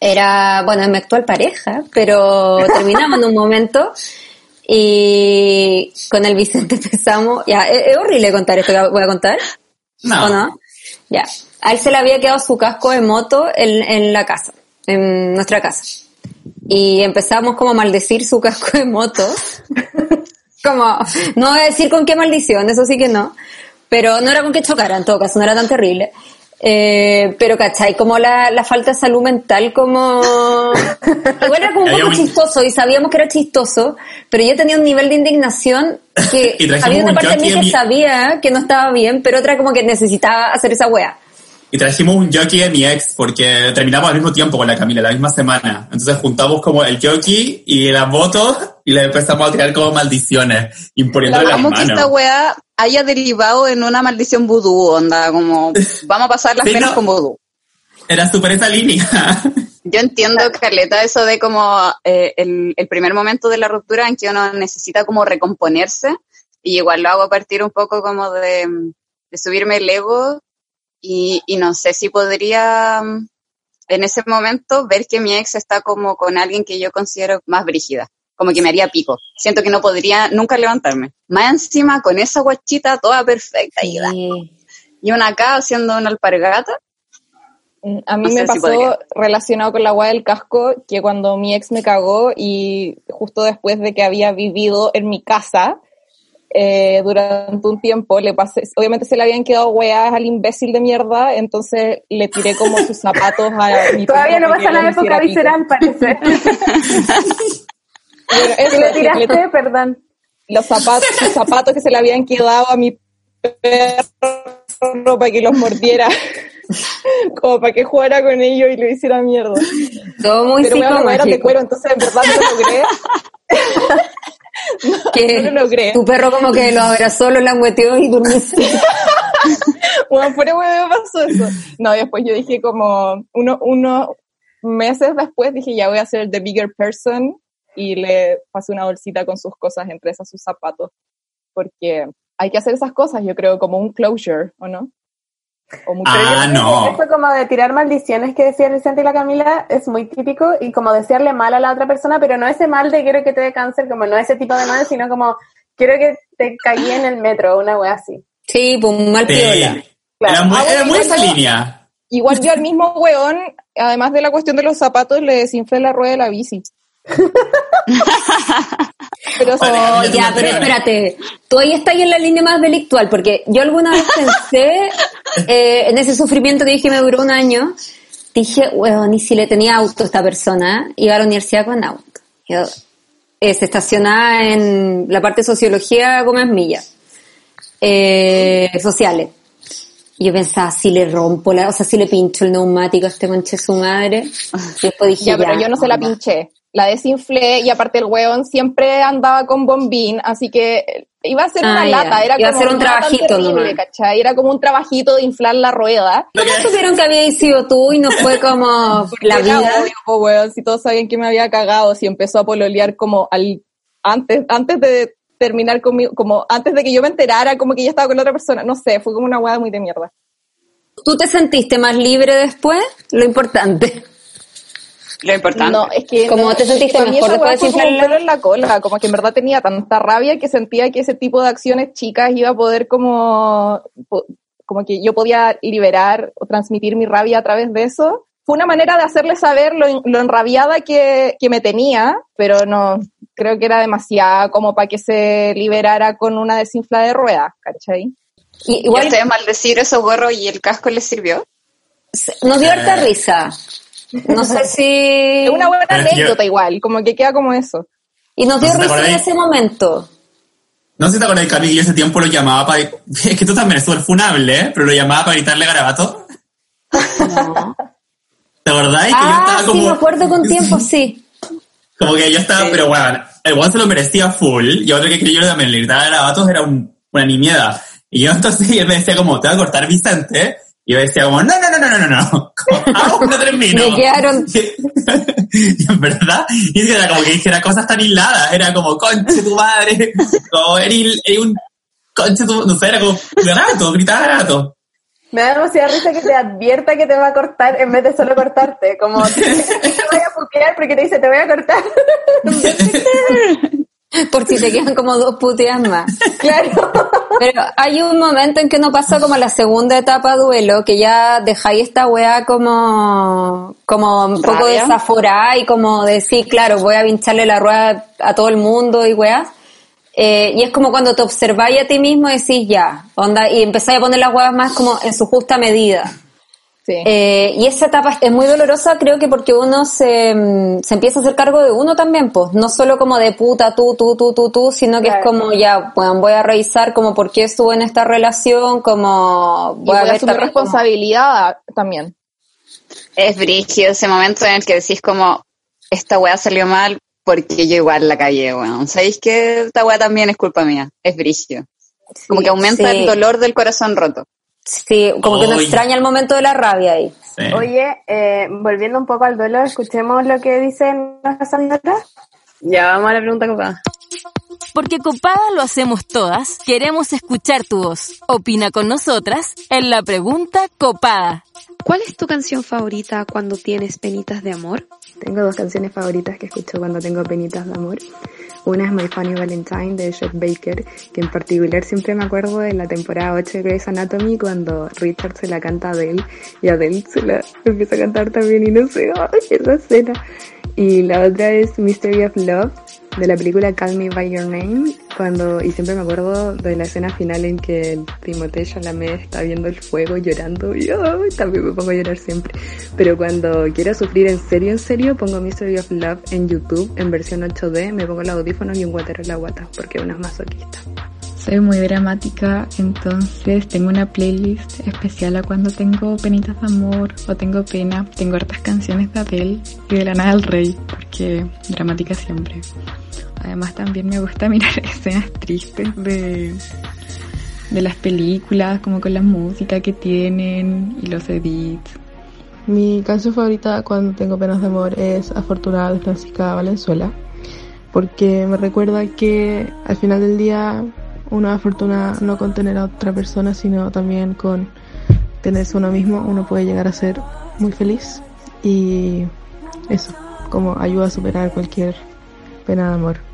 era, bueno, es mi actual pareja, pero terminamos en un momento y con el Vicente empezamos, ya, es, es horrible contar esto que voy a contar, no. ¿o no? Ya, a él se le había quedado su casco de moto en, en la casa, en nuestra casa. Y empezamos como a maldecir su casco de moto. como, no voy a decir con qué maldición, eso sí que no. Pero no era con que chocara, en todo caso, no era tan terrible. Eh, pero, ¿cachai? Como la, la falta de salud mental, como... Igual era como un poco chistoso y sabíamos que era chistoso, pero yo tenía un nivel de indignación que había una un parte de mí que sabía que no estaba bien, pero otra como que necesitaba hacer esa wea. Y trajimos un jockey de mi ex porque terminamos al mismo tiempo con la Camila, la misma semana. Entonces juntamos como el jockey y las motos y le empezamos a tirar como maldiciones, imponiéndole las Amo que esta weá haya derivado en una maldición vudú, onda, como vamos a pasar las Sí, penas no. con vudú. Era súper esa línea. Yo entiendo, Carleta, eso de como eh, el, el primer momento de la ruptura en que uno necesita como recomponerse, y igual lo hago a partir un poco como de, de subirme el ego, y, y no sé si podría mm, en ese momento ver que mi ex está como con alguien que yo considero más brígida, como que me haría pico. Siento que no podría nunca levantarme. Más encima con esa guachita toda perfecta y, Sí. y una acá haciendo una alpargata. Mm, A mí No me pasó relacionado con la agua del casco que cuando mi ex me cagó y justo después de que había vivido en mi casa eh, durante un tiempo, le pasé, obviamente se le habían quedado weas al imbécil de mierda, entonces le tiré como sus zapatos a mi Todavía no pasa la época visceral, parece. Bueno, eso, ¿Qué le le- tiraste? Perdón. los zapatos, sus zapatos que se le habían quedado a mi perro para que los mordiera, como para que jugara con ellos y lo hiciera mierda. Todo muy Pero eran de cuero, entonces en verdad no lo logré. Que no lo logré. tu perro como que lo abrazó, lo langueteó y durmió. Bueno, fuera huevo pasó eso. No, después yo dije como uno, unos meses después dije ya voy a ser the bigger person y le pasé una bolsita con sus cosas, entre esas sus zapatos. Porque hay que hacer esas cosas, yo creo, como un closure, ¿o no? O mucho- Ah, no. Eso como de tirar maldiciones que decía Vicente y la Camila es muy típico y como desearle mal a la otra persona, pero no ese mal de quiero que te dé cáncer, como no ese tipo de mal, sino como quiero que te caí en el metro, una wea así. Sí, pues un mal Sí. piola. Era muy, Ah, era bueno, muy esa igual línea. Igual yo al mismo weón, además de la cuestión de los zapatos, le desinflé la rueda de la bici. Pero Oh, ya, pero espérate. Tú ahí estás en la línea más delictual, porque yo alguna vez pensé eh, en ese sufrimiento que dije me duró un año. Dije, weón, y si le tenía auto a esta persona, iba a la universidad con auto. Yo, eh, se estacionaba en la parte de sociología Gómez Milla, eh, sociales. Y yo pensaba, si le rompo la, o sea, si le pincho el neumático a este conche su madre. Y después dije, Ya, pero yo no se la pinché. La desinflé y aparte el weón siempre andaba con bombín, así que iba a ser Ah, una ya. lata. Era Iba a como ser un trabajito terrible. ¿cachai? Era como un trabajito de inflar la rueda. ¿Cómo supieron que habíais sido tú y no fue como la vida? obvio, po, weón, si todos sabían que me había cagado, si empezó a pololear como al antes, antes de terminar conmigo, como antes de que yo me enterara, como que ya estaba con la otra persona. No sé, fue como una weá muy de mierda. ¿Tú te sentiste más libre después? Lo importante. Lo importante. No, es que Como no, te sentiste mejor esa después de fue como un desinflarla. pelo en la cola, como que en verdad tenía tanta rabia que sentía que ese tipo de acciones chicas iba a poder como, como que yo podía liberar o transmitir mi rabia a través de eso. Fue una manera de hacerle saber lo, en- lo enrabiada que, que me tenía, pero no, creo que era demasiado como para que se liberara con una desinfla de ruedas, ¿cachai? Y ¿Y igual ustedes maldecir esos gorros y el casco les sirvió? nos dio harta risa. No sé si... Es una buena Pero yo- anécdota igual, como que queda como eso. Y nos dio ¿No te risa en ese momento. No sé si te acuerdas, Cami, que yo ese tiempo lo llamaba para... Es que tú también es súper funable, ¿eh? Pero lo llamaba para gritarle garabato. No. ¿Te acordáis? Que yo Ah, estaba sí, como... me acuerdo con tiempo, sí. Como que yo estaba, pero bueno, el one se lo merecía full, y otro que creyó también le gritaba garabatos era un- una nimiedad. Y yo entonces él me decía como, te voy a cortar Vicente, y yo decía como, no, no, no, no, no, no, no, como, aún no termino. Me quedaron- y en verdad, y era como que dijera cosas tan hiladas, era como, conche tu madre, como, eres, eres un, conche tu, no sé, era como, garabato, gritaba garabato. Me da demasiada risa que te advierta que te va a cortar en vez de solo cortarte. Como te te voy a putear porque te dice te voy a cortar. Por si te quedan como dos puteas más. claro. Pero hay un momento en que no pasa como la segunda etapa duelo, que ya dejáis esta weá como, como un poco Rabia. desaforada y como decir, claro, voy a pincharle la rueda a todo el mundo y weá. Eh, y es como cuando te observáis a ti mismo y decís ya, onda, y empezáis a poner las huevas más como en su justa medida. Sí. Eh, y esa etapa es muy dolorosa, creo que porque uno se, mm, se empieza a hacer cargo de uno también, pues, no solo como de puta tú, tú, tú, tú, tú, sino que es como ya, bueno, voy a revisar como por qué estuve en esta relación, como y voy a voy a ver asumir también como- responsabilidad también. Es brígido ese momento en el que decís como, esta weá salió mal porque yo igual la cagué, weón. ¿Sabéis que esta weá también es culpa mía? Es brígido. Como que aumenta sí. el dolor del corazón roto. Sí, como que uno Oy. extraña el momento de la rabia ahí. Sí. Oye, eh, volviendo un poco al duelo, escuchemos lo que dicen nuestras señoras. Ya vamos a la pregunta copada. Porque copada lo hacemos todas, queremos escuchar tu voz. Opina con nosotras en la pregunta copada. ¿Cuál es tu canción favorita cuando tienes penitas de amor? Tengo dos canciones favoritas que escucho cuando tengo penitas de amor. Una es My Funny Valentine de Chet Baker, que en particular siempre me acuerdo de la temporada 8 de Grey's Anatomy cuando Richard se la canta a Adele y Adele se la empieza a cantar también y no sé, ¡ay, esa escena! Y la otra es Mystery of Love de la película Call Me By Your Name, cuando, y siempre me acuerdo de la escena final en que Timothée Chalamet está viendo el fuego llorando, y ay, también me pongo a llorar siempre. Pero cuando quiero sufrir en serio, en serio, pongo Mystery of Love en YouTube, en versión 8D, me pongo el audífono y un guatero en la guata, porque una es masoquista. Soy muy dramática, entonces tengo una playlist especial a cuando tengo penitas de amor o tengo pena. Tengo hartas canciones de Adele y de Lana del Rey, porque dramática siempre. Además también me gusta mirar escenas tristes de, de las películas, como con la música que tienen y los edits. Mi canción favorita cuando tengo penas de amor es Afortunada de Francisca Valenzuela, porque me recuerda que al final del día una fortuna no con tener a otra persona, sino también con tenerse uno mismo, uno puede llegar a ser muy feliz y eso, como ayuda a superar cualquier pena de amor.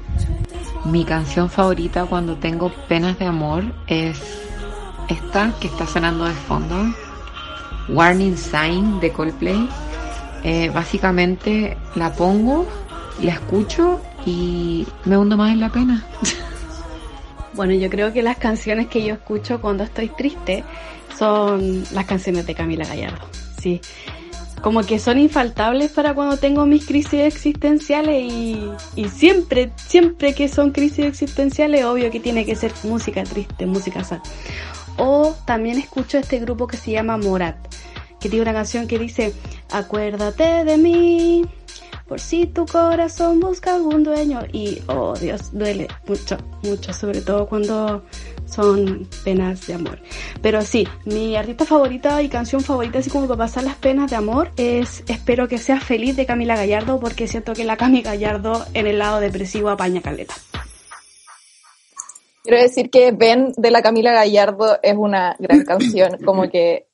Mi canción favorita cuando tengo penas de amor es esta que está sonando de fondo, Warning Sign de Coldplay. Eh, básicamente la pongo, la escucho y me hundo más en la pena. Bueno, yo creo que las canciones que yo escucho cuando estoy triste son las canciones de Camila Gallardo. Sí. Como que son infaltables para cuando tengo mis crisis existenciales y, y siempre, siempre que son crisis existenciales, obvio que tiene que ser música triste, música sad. O también escucho este grupo que se llama Morat, que tiene una canción que dice, acuérdate de mí, por si tu corazón busca algún dueño y oh Dios, duele mucho, mucho, sobre todo cuando son penas de amor. Pero sí, mi artista favorita y canción favorita, así como para pasar las penas de amor, es Espero que seas feliz de Camila Gallardo, porque siento que la Camila Gallardo en el lado depresivo apaña caleta. Quiero decir que Ben de la Camila Gallardo es una gran canción, como que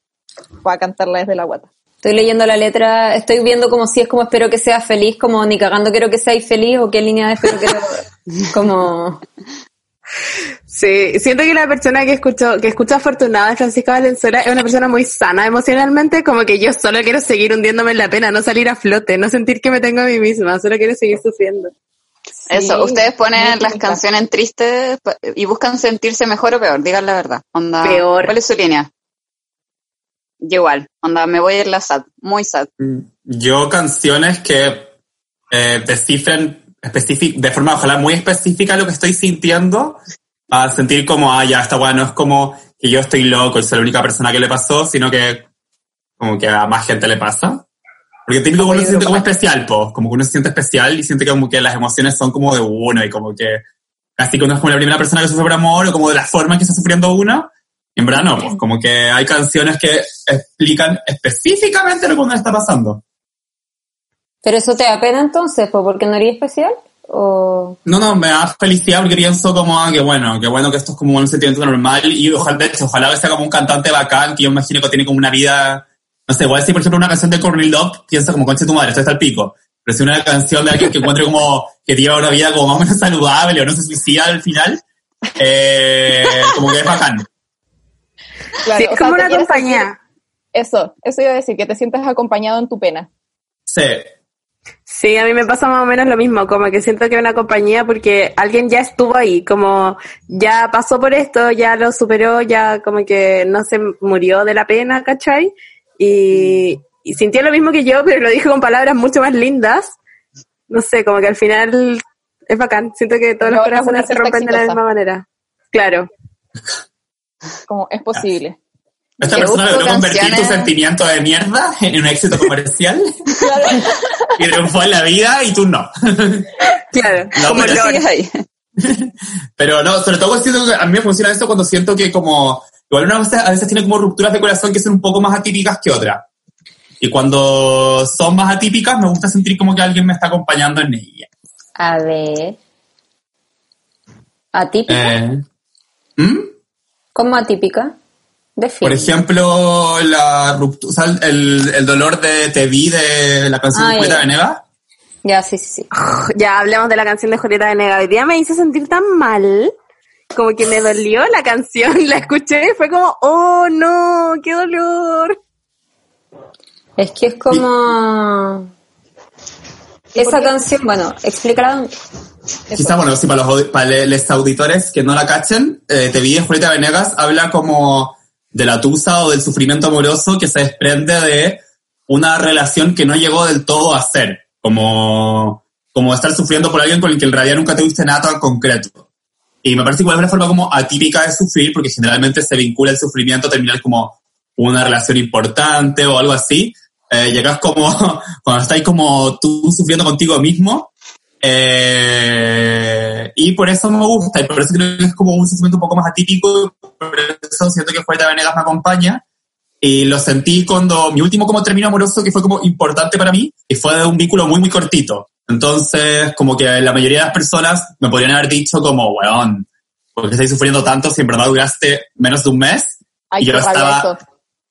va a cantarla desde la guata. Estoy leyendo la letra, estoy viendo como si es como espero que seas feliz, como ni cagando quiero que seáis feliz o qué línea de espero que como Sí, siento que la persona que escucho, que escucha afortunada de Francisca Valenzuela es una persona muy sana emocionalmente, como que yo solo quiero seguir hundiéndome en la pena, no salir a flote, no sentir que me tengo a mí misma, solo quiero seguir sufriendo. Eso, ustedes ponen las canciones tristes y buscan sentirse mejor o peor, digan la verdad. Onda, Peor. ¿Cuál es su línea? Yo igual, onda, me voy a ir la sad, muy sad. Yo canciones que eh, descifren de forma ojalá muy específica lo que estoy sintiendo, a sentir como, ah, ya, esta weá no es como que yo estoy loco y soy la única persona que le pasó, sino que como que a más gente le pasa. Porque típico uno se siente como especial, po, como que uno se siente especial y siente como que las emociones son como de uno y como que casi que uno es como la primera persona que sufre por amor o como de la forma en que está sufriendo uno. Y en verdad no, pues como que hay canciones que explican específicamente lo que uno está pasando. Pero eso te da pena entonces, pues porque no eres especial o No, no, me da felicidad porque pienso como, ah, que bueno, que bueno que esto es como un sentimiento normal y ojalá, de hecho, ojalá que sea como un cantante bacán que yo imagino que tiene como una vida, no sé, igual si por ejemplo una canción de Courtney Love, pienso como concha tu madre, esto está al pico. Pero si una canción de alguien que encuentre como que lleva una vida como más o menos saludable o no se suicida al final, eh, como que es bacán. Claro, Sí, es sea, como te una compañía. sentir- Eso, eso iba a decir, que te sientas acompañado en tu pena. Sí. Sí, a mí me pasa más o menos lo mismo, como que siento que es una compañía porque alguien ya estuvo ahí, como ya pasó por esto, ya lo superó, ya como que no se murió de la pena, ¿cachai? Y, y sintió lo mismo que yo, pero lo dijo con palabras mucho más lindas. No sé, como que al final es bacán, siento que todos los No, una corazones se rompen de la misma manera. Claro. Como es posible. Esta persona logró convertir tu sentimiento de mierda en un éxito comercial y triunfó en la vida y tú no. Claro, No, como pero ahí. Pero no, sobre todo siento que a mí me funciona esto cuando siento que como, igual una veces, a veces tiene como rupturas de corazón que son un poco más atípicas que otras. Y cuando son más atípicas me gusta sentir como que alguien me está acompañando en ella. a ver. ¿Atípica? Eh, ¿mm? ¿Cómo atípica? Por ejemplo, la ruptura, o sea, el, el dolor de Te vi de la canción Ah, de Julieta ya. Venegas. Ya, sí, sí, sí. Ya hablemos de la canción de Julieta Venegas. Hoy día me hizo sentir tan mal, como que me dolió la canción. La escuché y fue como, oh no, qué dolor. Es que es como... Esa canción, bueno, explícala. Quizá, bueno, sí, para los, para los auditores que no la cachen, eh, Te vi de Julieta Venegas habla como de la tusa o del sufrimiento amoroso que se desprende de una relación que no llegó del todo a ser, como, como estar sufriendo por alguien con el que en realidad nunca tuviste nada concreto. Y me parece igual una forma como atípica de sufrir, porque generalmente se vincula el sufrimiento a terminar como una relación importante o algo así. Eh, llegas como, cuando estás como tú sufriendo contigo mismo, eh, y por eso me gusta, y por eso creo que es como un sentimiento un poco más atípico, por eso siento que Julieta Venegas me acompaña. Y lo sentí cuando mi último como término amoroso que fue como importante para mí, y fue de un vínculo muy, muy cortito. Entonces, como que la mayoría de las personas me podrían haber dicho como, weón, ¿por qué estáis sufriendo tanto si en verdad duraste menos de un mes? Ay, y yo estaba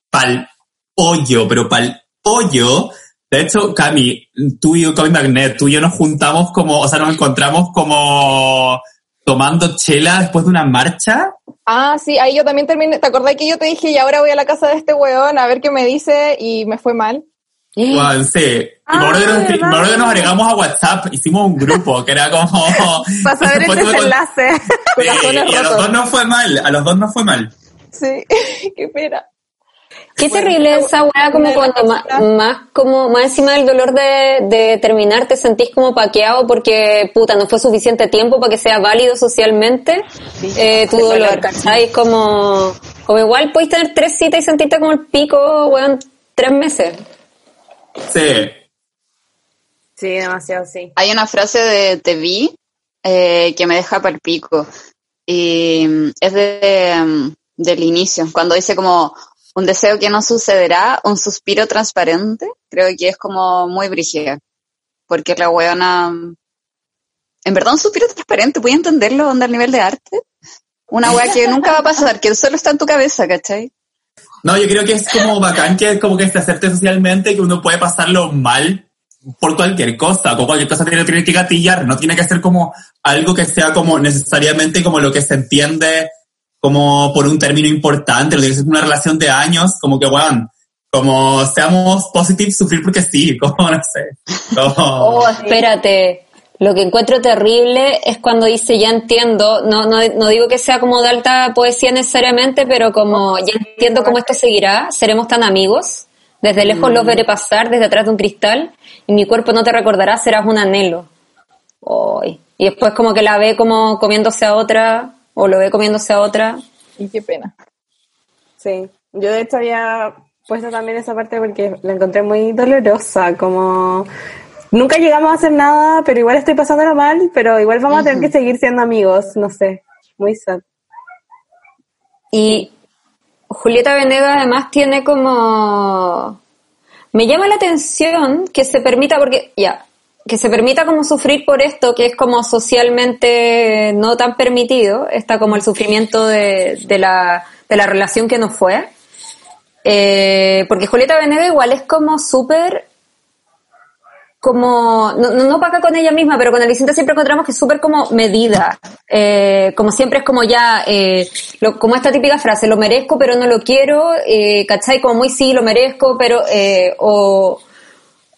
pal hoyo, pero pal hoyo. De hecho, Cami, tú y yo, Cami Magnet, tú y yo nos juntamos como, o sea, nos encontramos como tomando chela después de una marcha. Ah, sí, ahí yo también terminé. ¿Te acordás que yo te dije, y ahora voy a la casa de este weón a ver qué me dice y me fue mal? Bueno, sí. Y me acuerdo que nos- que nos agregamos a WhatsApp, hicimos un grupo que era como... Para saber el tuve con- desenlace. Sí, y a los dos nos fue mal, a los dos nos fue mal. Sí, qué pena. Qué terrible esa weá, como cuando más, más, como, más encima del dolor de, de terminar te sentís como paqueado porque, puta, no fue suficiente tiempo para que sea válido socialmente eh, tu dolor, ¿cachai? Como, como igual podéis tener tres citas y sentirte como el pico, weón, tres meses. Sí. Sí, demasiado, sí. Hay una frase de Te vi eh, que me deja para pico. Y mm, es de, mm, del inicio, cuando dice como un deseo que no sucederá, un suspiro transparente. Creo que es como muy brígida. Porque la weona. En verdad, un suspiro transparente, ¿puedes entenderlo? ¿Onda al nivel de arte? Una wea que nunca va a pasar, que solo está en tu cabeza, ¿cachai? No, yo creo que es como bacán que es como que se acepte socialmente que uno puede pasarlo mal por cualquier cosa, con cualquier cosa tiene, tiene que gatillar, no tiene que ser como algo que sea como necesariamente como lo que se entiende como por un término importante, lo que es una relación de años, como que, weón, como seamos positive, sufrir porque sí, como no sé. Como- Oh, espérate. Lo que encuentro terrible es cuando dice ya entiendo, no, no, no digo que sea como de alta poesía necesariamente, pero como ya entiendo cómo esto seguirá, seremos tan amigos, desde lejos los veré pasar desde atrás de un cristal y mi cuerpo no te recordará, serás un anhelo. Y después como que la ve como comiéndose a otra, o lo ve comiéndose a otra. Y qué pena. Sí, yo de hecho había puesto también esa parte porque la encontré muy dolorosa, como nunca llegamos a hacer nada, pero igual estoy pasándolo mal, pero igual vamos a tener que seguir siendo amigos, no sé, muy sad. Y Julieta Venegas además tiene como... Me llama la atención que se permita, porque ya, que se permita como sufrir por esto, que es como socialmente no tan permitido, está como el sufrimiento de, de, la, de la relación que no fue. Eh, porque Julieta Venegas igual es como súper como, no, no, no paga con ella misma, pero con Alicente siempre encontramos que es súper como medida. Eh, como siempre es como ya, eh, como esta típica frase, lo merezco pero no lo quiero, eh, ¿cachai? Como muy sí, lo merezco, pero, o,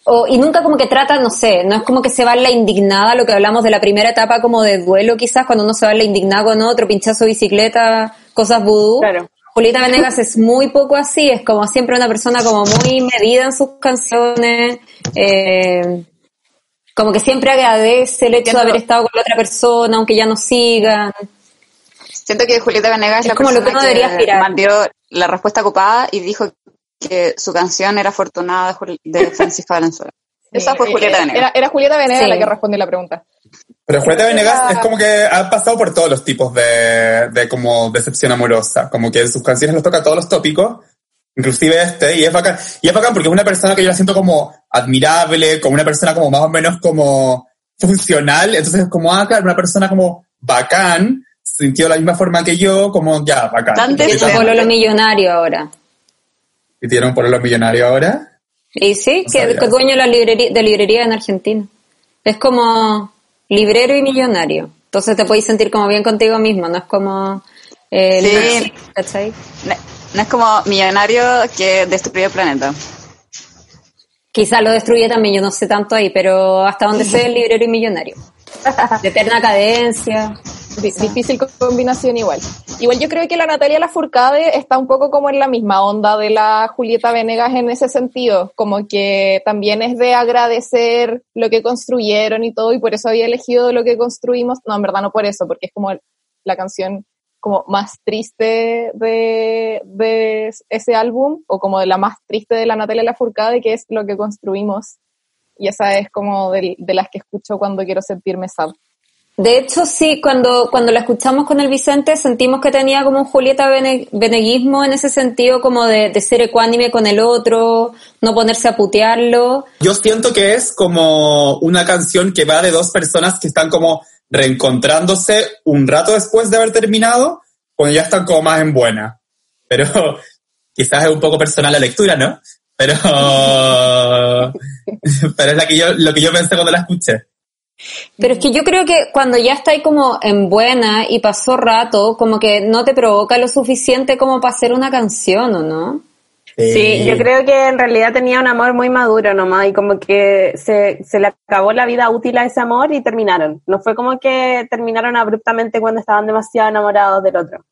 o, y nunca como que trata, no sé, no es como que se va en la indignada, lo que hablamos de la primera etapa como de duelo quizás, cuando uno se va en la indignada con otro, pinchazo bicicleta, cosas vudú. Julieta Venegas es muy poco así, es como siempre una persona como muy medida en sus canciones, eh, como que siempre agradece el hecho de haber estado con la otra persona, aunque ya no sigan. Siento que Julieta Venegas es, la como lo que uno debería aspirar. mandó la respuesta copada y dijo que su canción era Afortunada de Francisca Valenzuela. Esa fue Eh, Julieta eh, Venegas. Era, era Julieta Venegas Sí. la que respondió la pregunta. Pero Julieta Venegas es como que ha pasado por todos los tipos de, de como decepción amorosa, como que en sus canciones los toca todos los tópicos, inclusive este, y es bacán, y es bacán porque es una persona que yo la siento como admirable, como una persona como más o menos como funcional, entonces es como, ah, claro, una persona como bacán, sintió de la misma forma que yo, como ya, bacán. Y Polo lo millonario ahora. Y tiene un pololo millonario ahora. Y sí, No que, que dueño de la librería, de librería en Argentina. Es como librero y millonario. Entonces te podéis sentir como bien contigo mismo, no es como... eh, Sí. el- ¿cachai? No, no es como millonario que destruyó el planeta. Quizá lo destruye también, yo no sé tanto ahí, pero hasta donde sé el librero y millonario. De eterna cadencia. Di- Difícil co- combinación igual. Igual yo creo que la Natalia Lafourcade está un poco como en la misma onda de la Julieta Venegas en ese sentido, como que también es de agradecer lo que construyeron y todo, y por eso había elegido lo que construimos. No, en verdad no por eso, porque es como la canción como más triste de, de ese álbum, o como de la más triste de la Natalia Lafourcade, que es lo que construimos. Y esa es como del- de las que escucho cuando quiero sentirme sad. De hecho, sí, cuando, cuando la escuchamos con el Vicente sentimos que tenía como un Julieta Bene- Veneguismo en ese sentido, como de, de ser ecuánime con el otro, no ponerse a putearlo. Yo siento que es como una canción que va de dos personas que están como reencontrándose un rato después de haber terminado, cuando ya están como más en buena. Pero quizás es un poco personal la lectura, ¿no? Pero, pero es la que yo, lo que yo pensé cuando la escuché. Pero es que yo creo que cuando ya estáis como en buena y pasó rato, como que no te provoca lo suficiente como para hacer una canción, ¿o no? Sí, yo creo que en realidad tenía un amor muy maduro nomás y como que se, se le acabó la vida útil a ese amor y terminaron. No fue como que terminaron abruptamente cuando estaban demasiado enamorados del otro.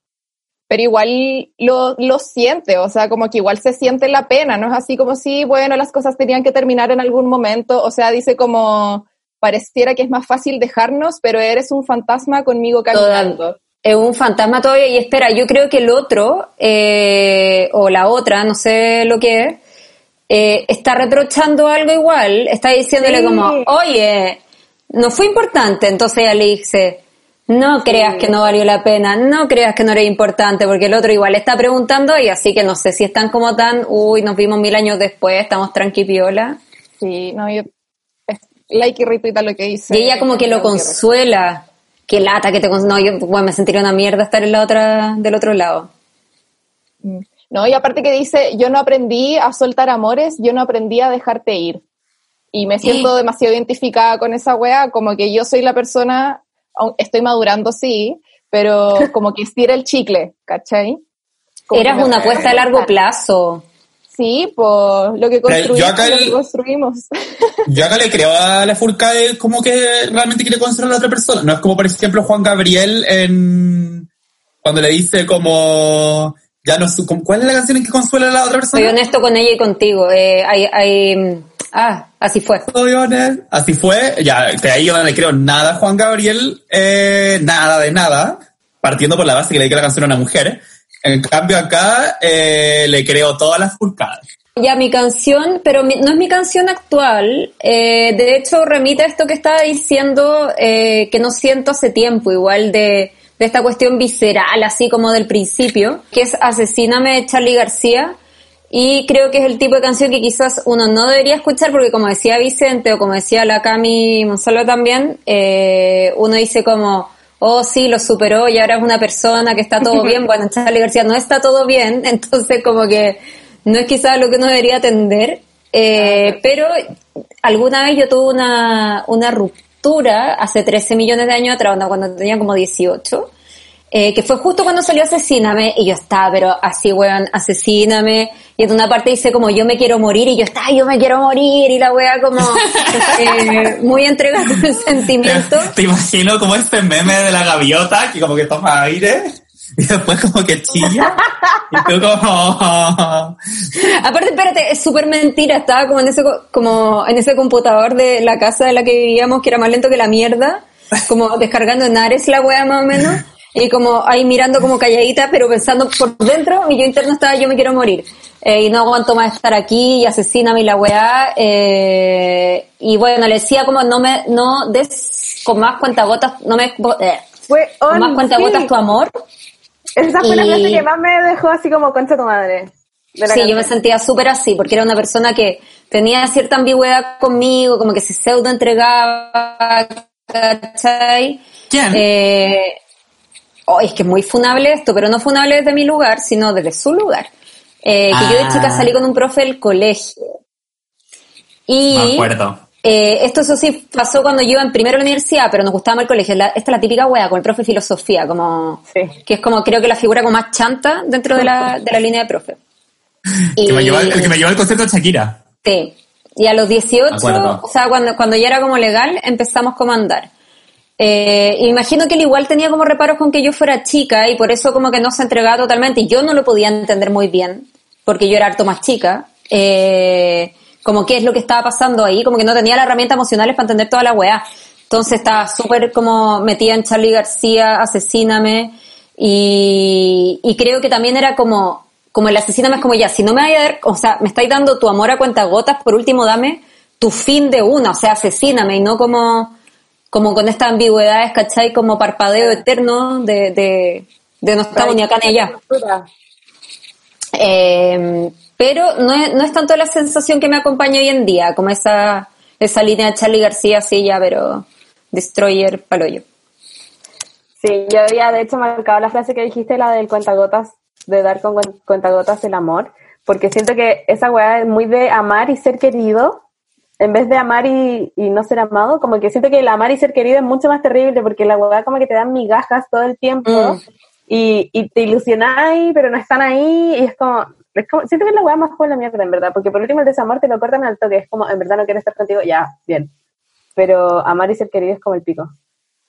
pero igual lo, lo siente, o sea, como que igual se siente la pena, no es así como si, bueno, las cosas tenían que terminar en algún momento, o sea, dice como, pareciera que es más fácil dejarnos, pero eres un fantasma conmigo caminando. Es un fantasma todavía y espera, yo creo que el otro, eh, o la otra, no sé lo que es, eh, está reprochando algo igual, está diciéndole Sí. como, oye, no fue importante, entonces ella le dice, no creas que no valió la pena, no creas que no era importante, porque el otro igual está preguntando y así que no sé si están como tan, uy, nos vimos mil años después, estamos tranquipiola. Sí, no, yo, like y retuita lo que dice. Y ella como que lo consuela, que lata, que te no, yo bueno, me sentiría una mierda estar en la otra, del otro lado. Mm. No, y aparte que dice, yo no aprendí a soltar amores, yo no aprendí a dejarte ir. Y me siento demasiado identificada con esa wea, como que yo soy la persona, estoy madurando, sí, pero como que estira el chicle, ¿cachai? Como Eras una apuesta a largo plazo. Sí, pues lo que yo construimos, acá lo el- que construimos. Yo acá le creo a la Furcade como que realmente quiere consolar a la otra persona. No es como, por ejemplo, Juan Gabriel en cuando le dice como ya no su- ¿cuál es la canción en que consuela a la otra persona? Soy honesto con ella y contigo. Eh, hay, hay, ah, así fue. Soy honesto. Así fue, ya, que ahí yo no le creo nada a Juan Gabriel, eh, nada de nada, partiendo por la base que le dedica la canción a una mujer. En cambio acá eh, le creo todas las Furcadas. Ya mi canción, pero mi- no es mi canción actual. eh, de hecho, remite a esto que estaba diciendo eh, que no siento hace tiempo, igual de, de esta cuestión visceral, así como del principio, que es Asesíname de Charlie García. Y creo que es el tipo de canción que quizás uno no debería escuchar porque como decía Vicente o como decía la Cami Monsalvo también, eh, uno dice como, oh sí, lo superó y ahora es una persona que está todo bien. Bueno, Charlie García no está todo bien, entonces como que no es quizás lo que uno debería atender. Eh, pero alguna vez yo tuve una, una ruptura hace 13 millones de años atrás, cuando tenía como 18 eh, que fue justo cuando salió Asesíname, y yo estaba, pero así, weón, Asesíname, y en una parte dice como, yo me quiero morir, y yo estaba, yo me quiero morir, y la wea como, eh, muy entregada el sentimiento. Te imagino como este meme de la gaviota que como que toma aire y después como que chilla y tú como... Aparte, espérate, es súper mentira, estaba como en ese, co- como en ese computador de la casa de la que vivíamos, que era más lento que la mierda, como descargando en Ares la wea más o menos, y como ahí mirando como calladita, pero pensando por dentro, mi yo interno estaba, yo me quiero morir. Eh, y no aguanto más estar aquí, y asesíname y la weá, eh, y bueno, le decía como, no me, no des con más cuentagotas, no me, eh, Fue con más cuentagotas sí. tu amor. Esa fue la Y- frase que más me dejó así como concha tu madre. Sí, yo me sentía súper así, porque era una persona que tenía cierta ambigüedad conmigo, como que se pseudo entregaba, ¿cachai? ¿Quién? Eh, oh, es que es muy funable esto, pero no funable desde mi lugar, sino desde su lugar. Eh, que yo de Ah. chica salí con un profe del colegio. Me Y acuerdo. Eh, esto eso sí pasó cuando yo iba en primero a la universidad, pero nos gustaba más el colegio. La- esta es la típica wea con el profe de filosofía, como que es como creo que la figura como más chanta dentro de la, de la línea de profe. Que me llevó al- el que me llevó al concierto de Shakira. Sí. Y a los 18, Acuerdo. o sea, cuando, cuando ya era como legal, empezamos como a andar. Eh, imagino que él igual tenía como reparos con que yo fuera chica y por eso como que no se entregaba totalmente. Y yo no lo podía entender muy bien, porque yo era harto más chica. Eh, como qué es lo que estaba pasando ahí, como que no tenía las herramientas emocionales para entender toda la weá. Entonces estaba súper como metida en Charlie García, Asesíname, y, y creo que también era como, como el Asesíname es como ya, si no me vaya a dar, o sea, me estáis dando tu amor a cuentagotas, por último dame tu fin de una, o sea, asesíname, y no como, como con estas ambigüedades, ¿cachai? Como parpadeo eterno de, de, de no estamos ni acá ni allá. Eh, pero no es, no es tanto la sensación que me acompaña hoy en día, como esa, esa línea de Charlie García, sí, ya, pero Destroyer Paloyo. Sí, yo había de hecho marcado la frase que dijiste, la del cuentagotas, de dar con cuen- cuentagotas el amor, porque siento que esa weá es muy de amar y ser querido, en vez de amar y, y no ser amado, como que siento que el amar y ser querido es mucho más terrible, porque la weá como que te dan migajas todo el tiempo, Mm. y, y te ilusionáis, pero no están ahí, y es como, es como- siento que es la weá más joven la mierda, en verdad, porque por último el desamor te lo cortan al toque, es como, en verdad no quiero estar contigo, ya, bien. Pero amar y ser querido es como el pico.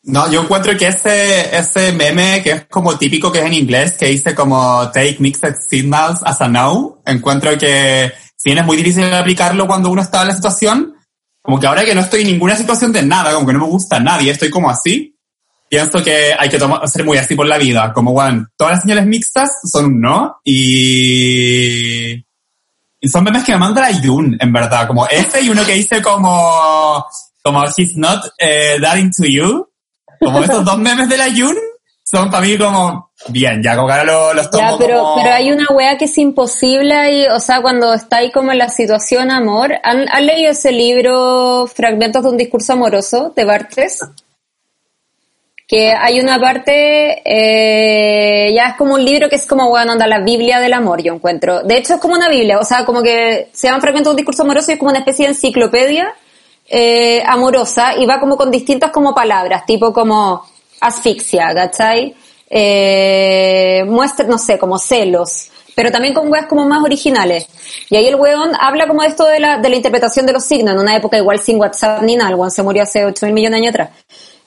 No, yo encuentro que ese, ese meme que es como típico que es en inglés, que dice como take mixed signals as a no, encuentro que bien es muy difícil aplicarlo cuando uno está en la situación, como que ahora que no estoy en ninguna situación de nada, como que no me gusta a nadie, estoy como así, pienso que hay que ser muy así por la vida, como bueno, todas las señales mixtas son un no y, y son memes que me manda la Yun, en verdad, como ese y uno que dice como, como he's not eh, that into you, como esos dos memes de la Yun son para mí como bien, ya como que ahora lo- los tomo Ya, pero, como- pero hay una wea que es imposible y, o sea, cuando está ahí como en la situación amor, ¿han, han leído ese libro Fragmentos de un discurso amoroso de Bartes? Que hay una parte, eh, ya es como un libro que es como, bueno, anda, la Biblia del amor, yo encuentro. De hecho, es como una Biblia, o sea, como que se llama Fragmentos de un discurso amoroso y es como una especie de enciclopedia eh, amorosa y va como con distintas como palabras, tipo como asfixia, ¿cachai? Eh, muestra, no sé, como celos, pero también con weas como más originales. Y ahí el weón habla como de esto de la, de la interpretación de los signos, en una época igual sin WhatsApp ni nada, el weón se murió hace 8 mil millones de años atrás.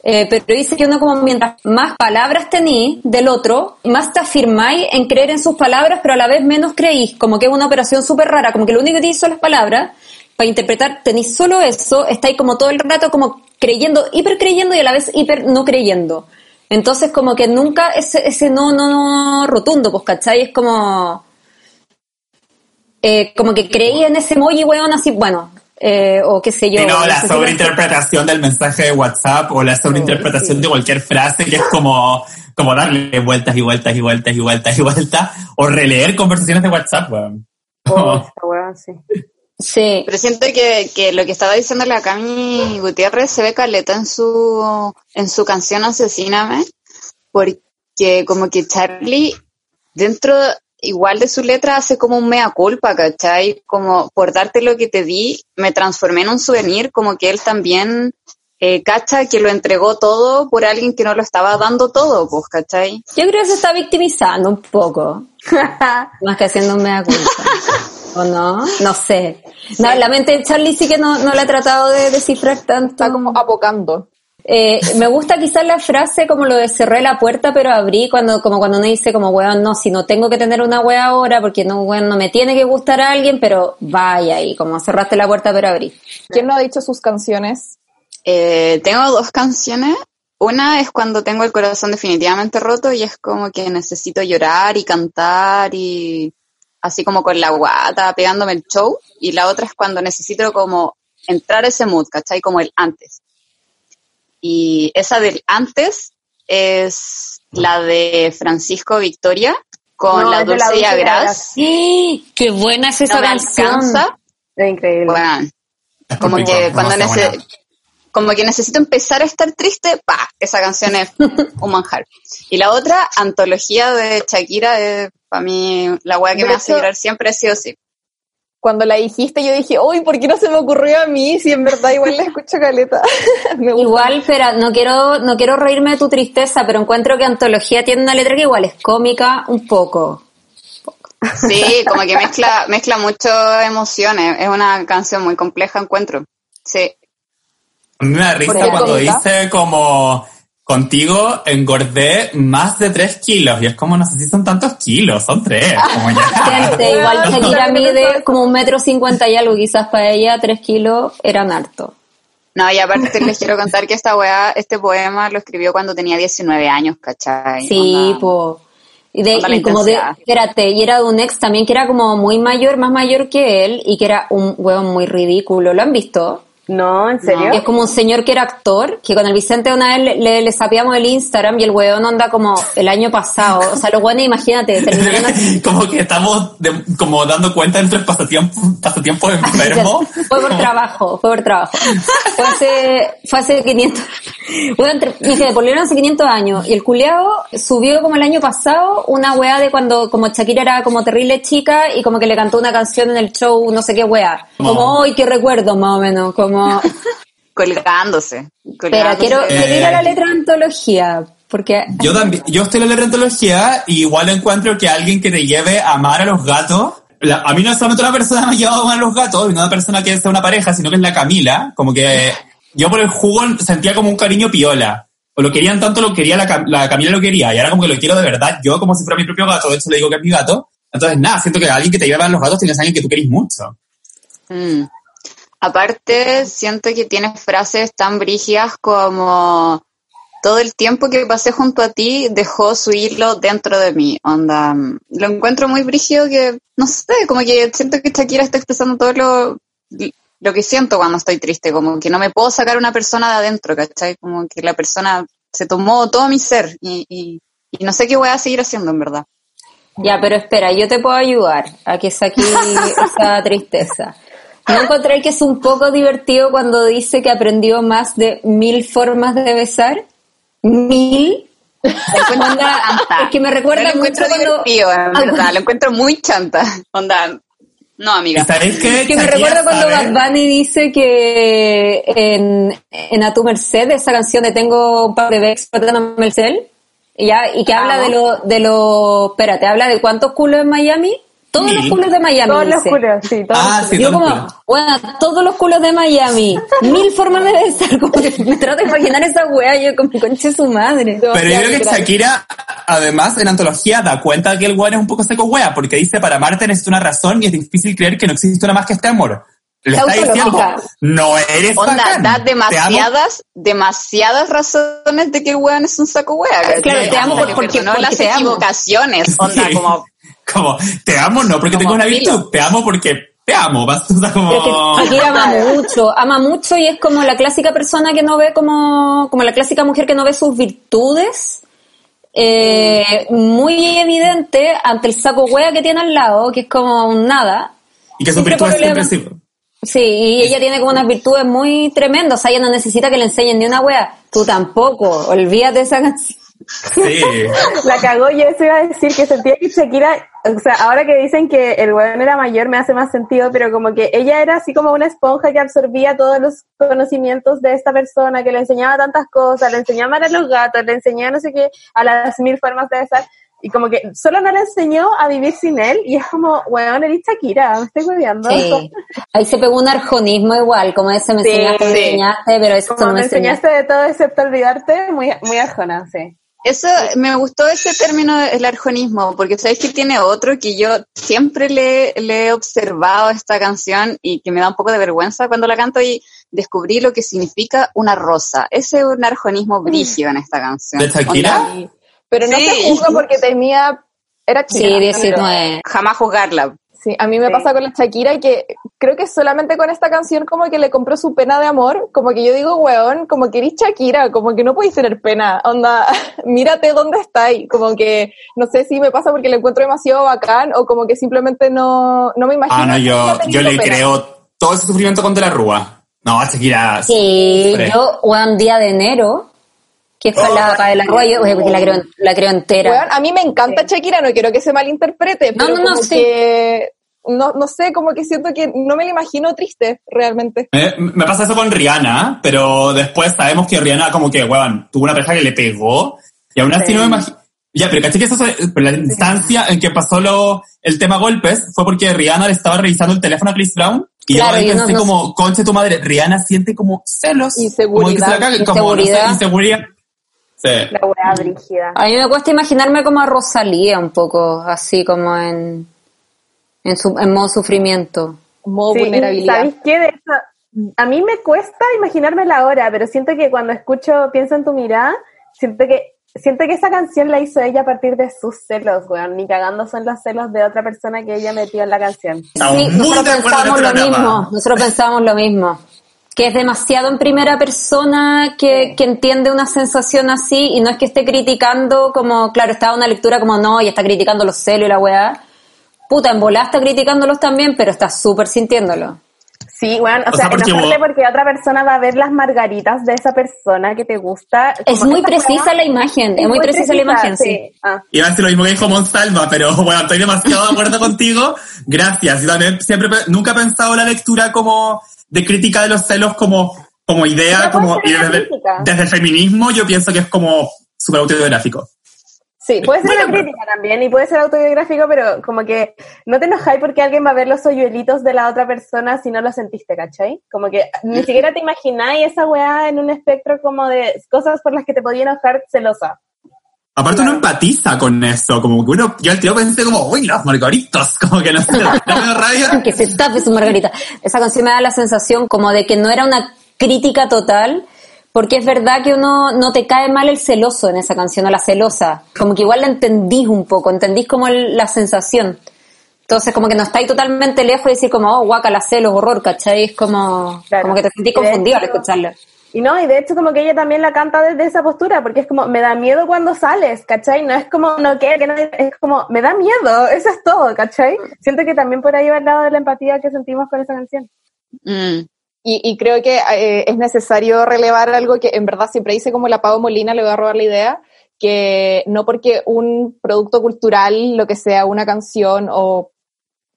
Eh, pero dice que uno como mientras más palabras tenís del otro, más te afirmáis en creer en sus palabras, pero a la vez menos creís, como que es una operación súper rara, como que lo único que tenéis son las palabras, para interpretar tenéis solo eso, estáis como todo el rato como creyendo, hiper creyendo y a la vez hiper no creyendo. Entonces como que nunca ese, ese no, no, no rotundo, pues, ¿cachai? Es como, eh, como que creí en ese emoji, weón, así, bueno, eh, o qué sé yo. Sí, no, la sobreinterpretación del mensaje de WhatsApp o la sobreinterpretación de cualquier frase que es como, como darle vueltas y vueltas y vueltas y vueltas y vueltas o releer conversaciones de WhatsApp, weón. Sí. Pero siento que, que lo que estaba diciendo la Cami Gutiérrez se ve caleta en su, en su canción Asesíname, porque como que Charlie, dentro igual de su letra, hace como un mea culpa, ¿cachai? Como por darte lo que te di, me transformé en un souvenir, como que él también eh, cacha que lo entregó todo por alguien que no lo estaba dando todo, pues, ¿cachai? Yo creo que se está victimizando un poco. Más que haciendo un mea culpa. ¿O no? No sé. No, la mente de Charlie sí que no, no la ha tratado de descifrar tanto. Está como apocando. Eh, me gusta quizás la frase como lo de cerré la puerta pero abrí cuando como cuando uno dice como weón no si no tengo que tener una wea ahora porque no weón no me tiene que gustar a alguien pero vaya y como cerraste la puerta pero abrí ¿Quién no ha dicho sus canciones? Eh, tengo dos canciones. Una es cuando tengo el corazón definitivamente roto y es como que necesito llorar y cantar y así como con la guata pegándome el show. Y la otra es cuando necesito como entrar a ese mood, ¿cachai? Como el antes. Y esa del antes es la de Francisco Victoria con No, la la Dulce y Dulce y Agraz. qué buena es esa No me canción alcanza. Es increíble. Bueno, como que cuando nece-. Como que necesito empezar a estar triste, pa, esa canción es un manjar. Y la otra, antología de Shakira, es para mí la weá que De me hace hecho- llorar siempre, sí o sí. cuando la dijiste yo dije, uy, ¿por qué no se me ocurrió a mí? Si en verdad igual la escucho caleta. Me gusta. Igual, espera, no quiero, no quiero reírme de tu tristeza, pero encuentro que Antología tiene una letra que igual es cómica un poco. Sí, como que mezcla, mezcla muchas emociones. Es una canción muy compleja, encuentro. Sí. A mí me da risa ¿Por qué cuando dice como contigo engordé más de tres kilos y es como no sé si son tantos kilos, son tres, como ya. Gente, igual Shakira mide como un metro cincuenta y algo, quizás para ella tres kilos eran harto. No, y aparte les quiero contar que esta weá, este poema lo escribió cuando tenía 19 años, ¿cachai? Sí, Onda- po. Y, de, y como de, espérate, y era de un ex también que era como muy mayor, más mayor que él, y que era un hueón muy ridículo. ¿Lo han visto? No, ¿en serio? Es como un señor que era actor, que con el Vicente una vez le, le, le sapeamos el Instagram y el hueón anda como el año pasado. O sea, los hueones, imagínate, terminaron como que estamos de- como dando cuenta de nuestros pasatiempos, pasatiempos enfermos. Fue por trabajo, fue por trabajo. Fue hace, fue hace 500, bueno, entre, dije, volvieron hace 500 años. Y el culiao subió como el año pasado una weá de cuando como Shakira era como terrible chica y como que le cantó una canción en el show, no sé qué weá. Como, hoy qué recuerdo más o menos, como, Colgándose. espera, colgándose. quiero, quiero ir a la Eh. letra de antología. Porque, Yo también, yo estoy en la rentología y igual encuentro que alguien que te lleve a amar a los gatos, la- a mí no solamente una persona me ha llevado a amar a los gatos, y no una persona que sea una pareja, sino que es la Camila, como que yo por el jugo sentía como un cariño piola. O lo querían tanto, lo quería la, Cam- la Camila lo quería, y ahora como que lo quiero de verdad, yo como si fuera mi propio gato, de hecho le digo que es mi gato. Entonces, nada, siento que alguien que te lleve a los gatos tienes a alguien que tú querís mucho. Mm. Aparte, siento que tienes frases tan brígidas como todo el tiempo que pasé junto a ti dejó su hilo dentro de mí. Onda, lo encuentro muy brígido que, no sé, como que siento que Shakira está expresando todo lo, lo que siento cuando estoy triste, como que no me puedo sacar una persona de adentro, ¿cachai? Como que la persona se tomó todo mi ser y, y, y no sé qué voy a seguir haciendo en verdad. ya, pero espera, yo te puedo ayudar a que saque esa tristeza. ¿No encontráis que es un poco divertido cuando dice que aprendió más de mil formas de besar? ¿Mil? Onda, es que me recuerda lo mucho cuando... en verdad, lo encuentro muy chanta. Onda, no, amiga. ¿Y sabéis qué? Que me recuerda cuando Bad Bunny dice que en, en A Tu Merced, esa canción de Tengo un par de veces tratándome el cel, y, ya, y que habla de lo, de lo, espérate, habla de cuántos culos en Miami, todos los culos de Miami. Todos los culos, sí, todos Ah, los sí, Yo como, culos. bueno, todos los culos de Miami, mil formas de besar, como que me trato de imaginar esa wea, yo como conche su madre. Pero yo creo que Shakira, además, en antología da cuenta que el weón es un poco seco wea, porque dice, para amarte necesito una razón y es difícil creer que no existe una más que este amor. Le está diciendo, no eres Onda, bacán, da te amo". demasiadas, demasiadas razones de que el weón es un saco wea. Claro, te amo porque- porque las te amo. equivocaciones, onda, Sí. como, Como, te amo no porque Como tengo una virtud, te amo porque te amo. Vas, o sea, como... Pero es que Shakira ama mucho, ama mucho y es como la clásica persona que no ve como, como la clásica mujer que no ve sus virtudes, eh, muy evidente ante el saco hueá que tiene al lado, que es como un nada. y que siempre virtudes siempre sí. Sí, y ella tiene como unas virtudes muy tremendas, o sea, ella no necesita que le enseñen ni una wea, tú tampoco, olvídate de esa canción. Sí. La cagó, yo eso iba a decir que sentía que Shakira, o sea, ahora que dicen que el weón era mayor me hace más sentido, pero como que ella era así como una esponja que absorbía todos los conocimientos de esta persona, que le enseñaba tantas cosas, le enseñaba a amar a los gatos, le enseñaba no sé qué, a las mil formas de besar, y como que solo no le enseñó a vivir sin él, y es como, weón, eres Shakira, me estoy hueveando. Sí. Ahí se pegó un arjonismo igual, como ese me Sí, enseñaste, me sí. enseñaste, pero eso Como no me me enseñaste. enseñaste de todo excepto olvidarte, muy, muy arjona, sí. Eso, me gustó ese término, el arjonismo, porque sabéis que tiene otro que yo siempre le, le he observado esta canción y que me da un poco de vergüenza cuando la canto y descubrí lo que significa una rosa. Ese es un arjonismo brígido en esta canción. ¿De Shakira? Pero no Sí. se juzga porque tenía... Era Sí, chica. 19. Jamás juzgarla. Sí, a mí me Sí. pasa con la Shakira que creo que solamente con esta canción como que le compró su pena de amor, como que yo digo, weón, como que eres Shakira, como que no podéis tener pena, onda, mírate dónde estáis, como que no sé si me pasa porque le encuentro demasiado bacán o como que simplemente no, no me imagino. Ah, no, yo, yo le pena. creo todo ese sufrimiento con De la Rúa. No, Shakira. Sí, yo, un día de enero, que fue la para de la Rúa, yo porque la creo, la creo entera. A mí me encanta Shakira, no quiero que se malinterprete, No, pero no, no, como sí. que no, no sé, como que siento que no me la imagino triste, realmente. Me, me pasa eso con Rihanna, pero después sabemos que Rihanna como que, weón, tuvo una pareja que le pegó y aún así no me imagino... Ya, pero caché que eso la instancia en que pasó lo, el tema golpes fue porque Rihanna le estaba revisando el teléfono a Chris Brown y Claro, yo pensé no- como, conche tu madre, Rihanna siente como celos. Como que se la como, no sé, Inseguridad. Sí. La weá brígida. A mí me cuesta imaginarme como a Rosalía un poco, así como en, en, su, en modo sufrimiento. Modo Sí, y ¿Sabéis qué? De eso, a mí me cuesta imaginarme la hora, pero siento que cuando escucho Pienso en tu mirada, siento que siento que esa canción la hizo ella a partir de sus celos, weón. Ni cagando son los celos de otra persona que ella metió en la canción. Sí, nosotros pensábamos lo mismo, nosotros pensábamos lo mismo. Que es demasiado en primera persona que, que entiende una sensación así y no es que esté criticando como, claro, estaba una lectura como no, y está criticando los celos y la weá. Puta, en volá está criticándolos también, pero está súper sintiéndolo. Sí, bueno, o, O sea, sea, porque enojarte vos- porque otra persona va a ver las margaritas de esa persona que te gusta. Es muy precisa la imagen, es muy precisa la imagen, sí. Ah. Iba a decir lo mismo que dijo Monsalva, pero bueno, estoy demasiado de acuerdo contigo. Gracias. Yo también siempre, pe- nunca he pensado la lectura como de crítica de los celos como, como idea, como, y desde el feminismo yo pienso que es como súper autobiográfico. Sí, puede ser una crítica también y puede ser autobiográfico, pero como que no te enojáis porque alguien va a ver los hoyuelitos de la otra persona si no lo sentiste, ¿cachai? Como que ni siquiera te imagináis esa weá en un espectro como de cosas por las que te podía enojar celosa. Aparte uno empatiza con eso, como que uno, yo al tío pensé como, uy, los margaritos, como que no sé, rabia. que se tape su margarita. Esa canción me da la sensación como de que no era una crítica total, porque es verdad que uno no te cae mal el celoso en esa canción, o la celosa. Como que igual la entendís un poco, entendís como el- la sensación. Entonces, como que no estáis totalmente lejos de decir como, oh, guaca, la celos, horror, ¿cachai? Es como, como que te sentís confundido al escucharla. Y no, y de hecho como que ella también la canta desde esa postura, porque es como, me da miedo cuando sales, ¿cachai? No es como, no quiero que nadie, es como, me da miedo, eso es todo, ¿cachai? Siento que también por ahí va el lado de la empatía que sentimos con esa canción. Y, y creo que eh, es necesario relevar algo que en verdad siempre dice como la Pau Molina, le voy a robar la idea, que no porque un producto cultural, lo que sea una canción o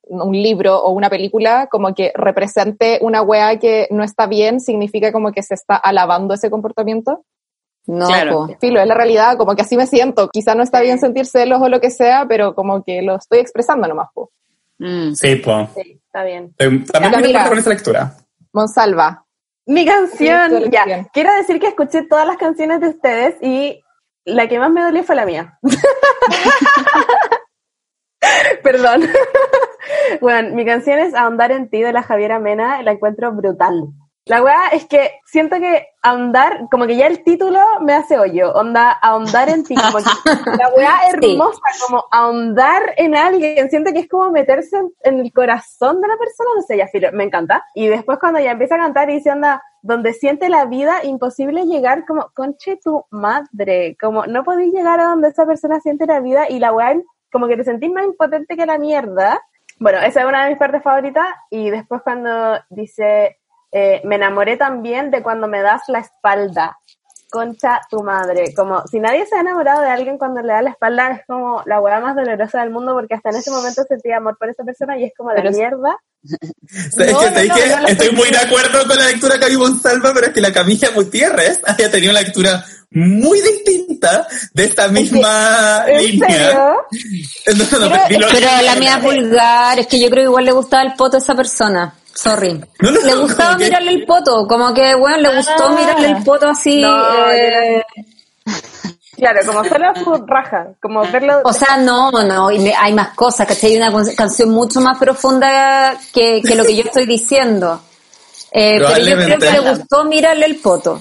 un libro o una película, como que represente una wea que no está bien, significa como que se está alabando ese comportamiento. No, Claro. po. Filo, es la realidad, como que así me siento. Quizá no está bien sentir celos o lo que sea, pero como que lo estoy expresando nomás. Po. Sí, pues. Sí, está bien. También Ya, me Camila. acuerdo con esa lectura. Monsalva. Mi canción, ya. Quiero decir que escuché todas las canciones de ustedes y la que más me dolió fue la mía. Perdón. bueno, mi canción es Ahondar en ti de la Javiera Mena, la encuentro brutal. La weá es que siento que ahondar, como que ya el título me hace hoyo, onda, ahondar en ti, como que la weá hermosa, como ahondar en alguien, siento que es como meterse en, en el corazón de la persona, no sé, ya me encanta. Y después cuando ya empieza a cantar y dice, onda, donde siente la vida, imposible llegar como, conche tu madre, como no podéis llegar a donde esa persona siente la vida y la weá, como que te sentís más impotente que la mierda. Bueno, esa es una de mis partes favoritas. Y después cuando dice, eh, me enamoré también de cuando me das la espalda. Concha tu madre. Como si nadie se ha enamorado de alguien cuando le da la espalda, es como la weá más dolorosa del mundo porque hasta en ese momento sentía amor por esa persona y es como es- mierda. Es que, ¿sabes no, qué? no la estoy muy de acuerdo con la lectura que hay Monsalva, pero es que la Camila Gutiérrez había tenido una lectura muy distinta de esta misma ¿En línea. serio? Entonces, no, Pero, la mía es vulgar, es que yo creo que igual le gustaba el poto a esa persona. Sorry. No, no, le gustaba que- mirarle el poto, como que, bueno, le gustó Ah. mirarle el poto así. No, eh, Claro, como solo su raja, como verlo. O sea, no, no, y me- hay más cosas, ¿cachai? Hay una canción mucho más profunda que, que lo que yo estoy diciendo. Eh, pero yo creo que le gustó mirarle el poto.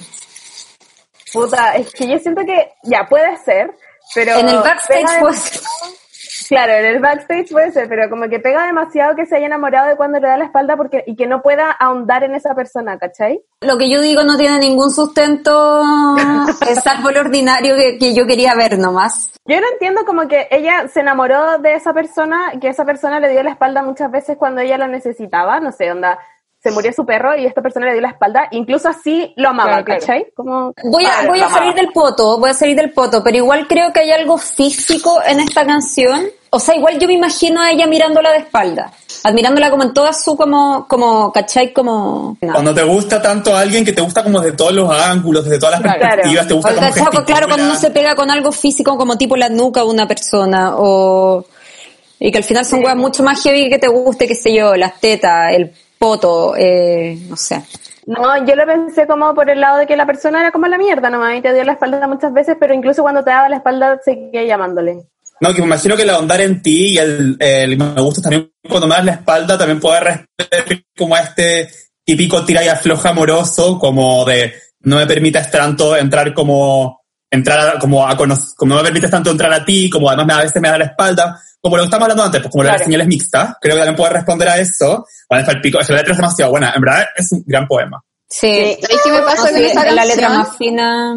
Puta, es que yo siento que ya puede ser, pero. En el backstage Claro, en el backstage puede ser, pero como que pega demasiado que se haya enamorado de cuando le da la espalda porque y que no pueda ahondar en esa persona, ¿cachai? Lo que yo digo no tiene ningún sustento, salvo lo ordinario que, que yo quería ver nomás. Yo no entiendo como que ella se enamoró de esa persona, que esa persona le dio la espalda muchas veces cuando ella lo necesitaba, no sé, onda, se murió su perro y esta persona le dio la espalda, incluso así lo amaba, Claro, claro. ¿cachai? Como, Voy a, voy a salir del poto, voy a salir del poto, pero igual creo que hay algo físico en esta canción. O sea, igual yo me imagino a ella mirándola de espalda. admirándola como en toda su como, como, ¿cachai? Como... Cuando te gusta tanto a alguien que te gusta como desde todos los ángulos, desde todas las Claro. perspectivas, te gusta O, como ¿cachai? Claro, cuando uno se pega con algo físico como tipo la nuca de una persona o y que al final son weas mucho más heavy que te guste, qué sé yo, las tetas, el poto, eh, no sé. No, yo lo pensé como por el lado de que la persona era como la mierda nomás y te dio la espalda muchas veces, pero incluso cuando te daba la espalda seguía llamándole. No, que me imagino que el ahondar en ti y el, el me gusta también cuando me das la espalda también puede responder como a este típico tira y afloja amoroso, como de no me permitas tanto entrar como entrar a- como a conocer, como no me permites tanto entrar a ti, como además me- a veces me da la espalda, como lo que estamos hablando antes, pues como las Claro. señales mixtas, creo que también puede responder a eso. Vale, el pico, la letra es demasiado buena, en verdad es un gran poema. Sí. ¿Sabéis qué me pasa No, con sí, esa es la letra más fina.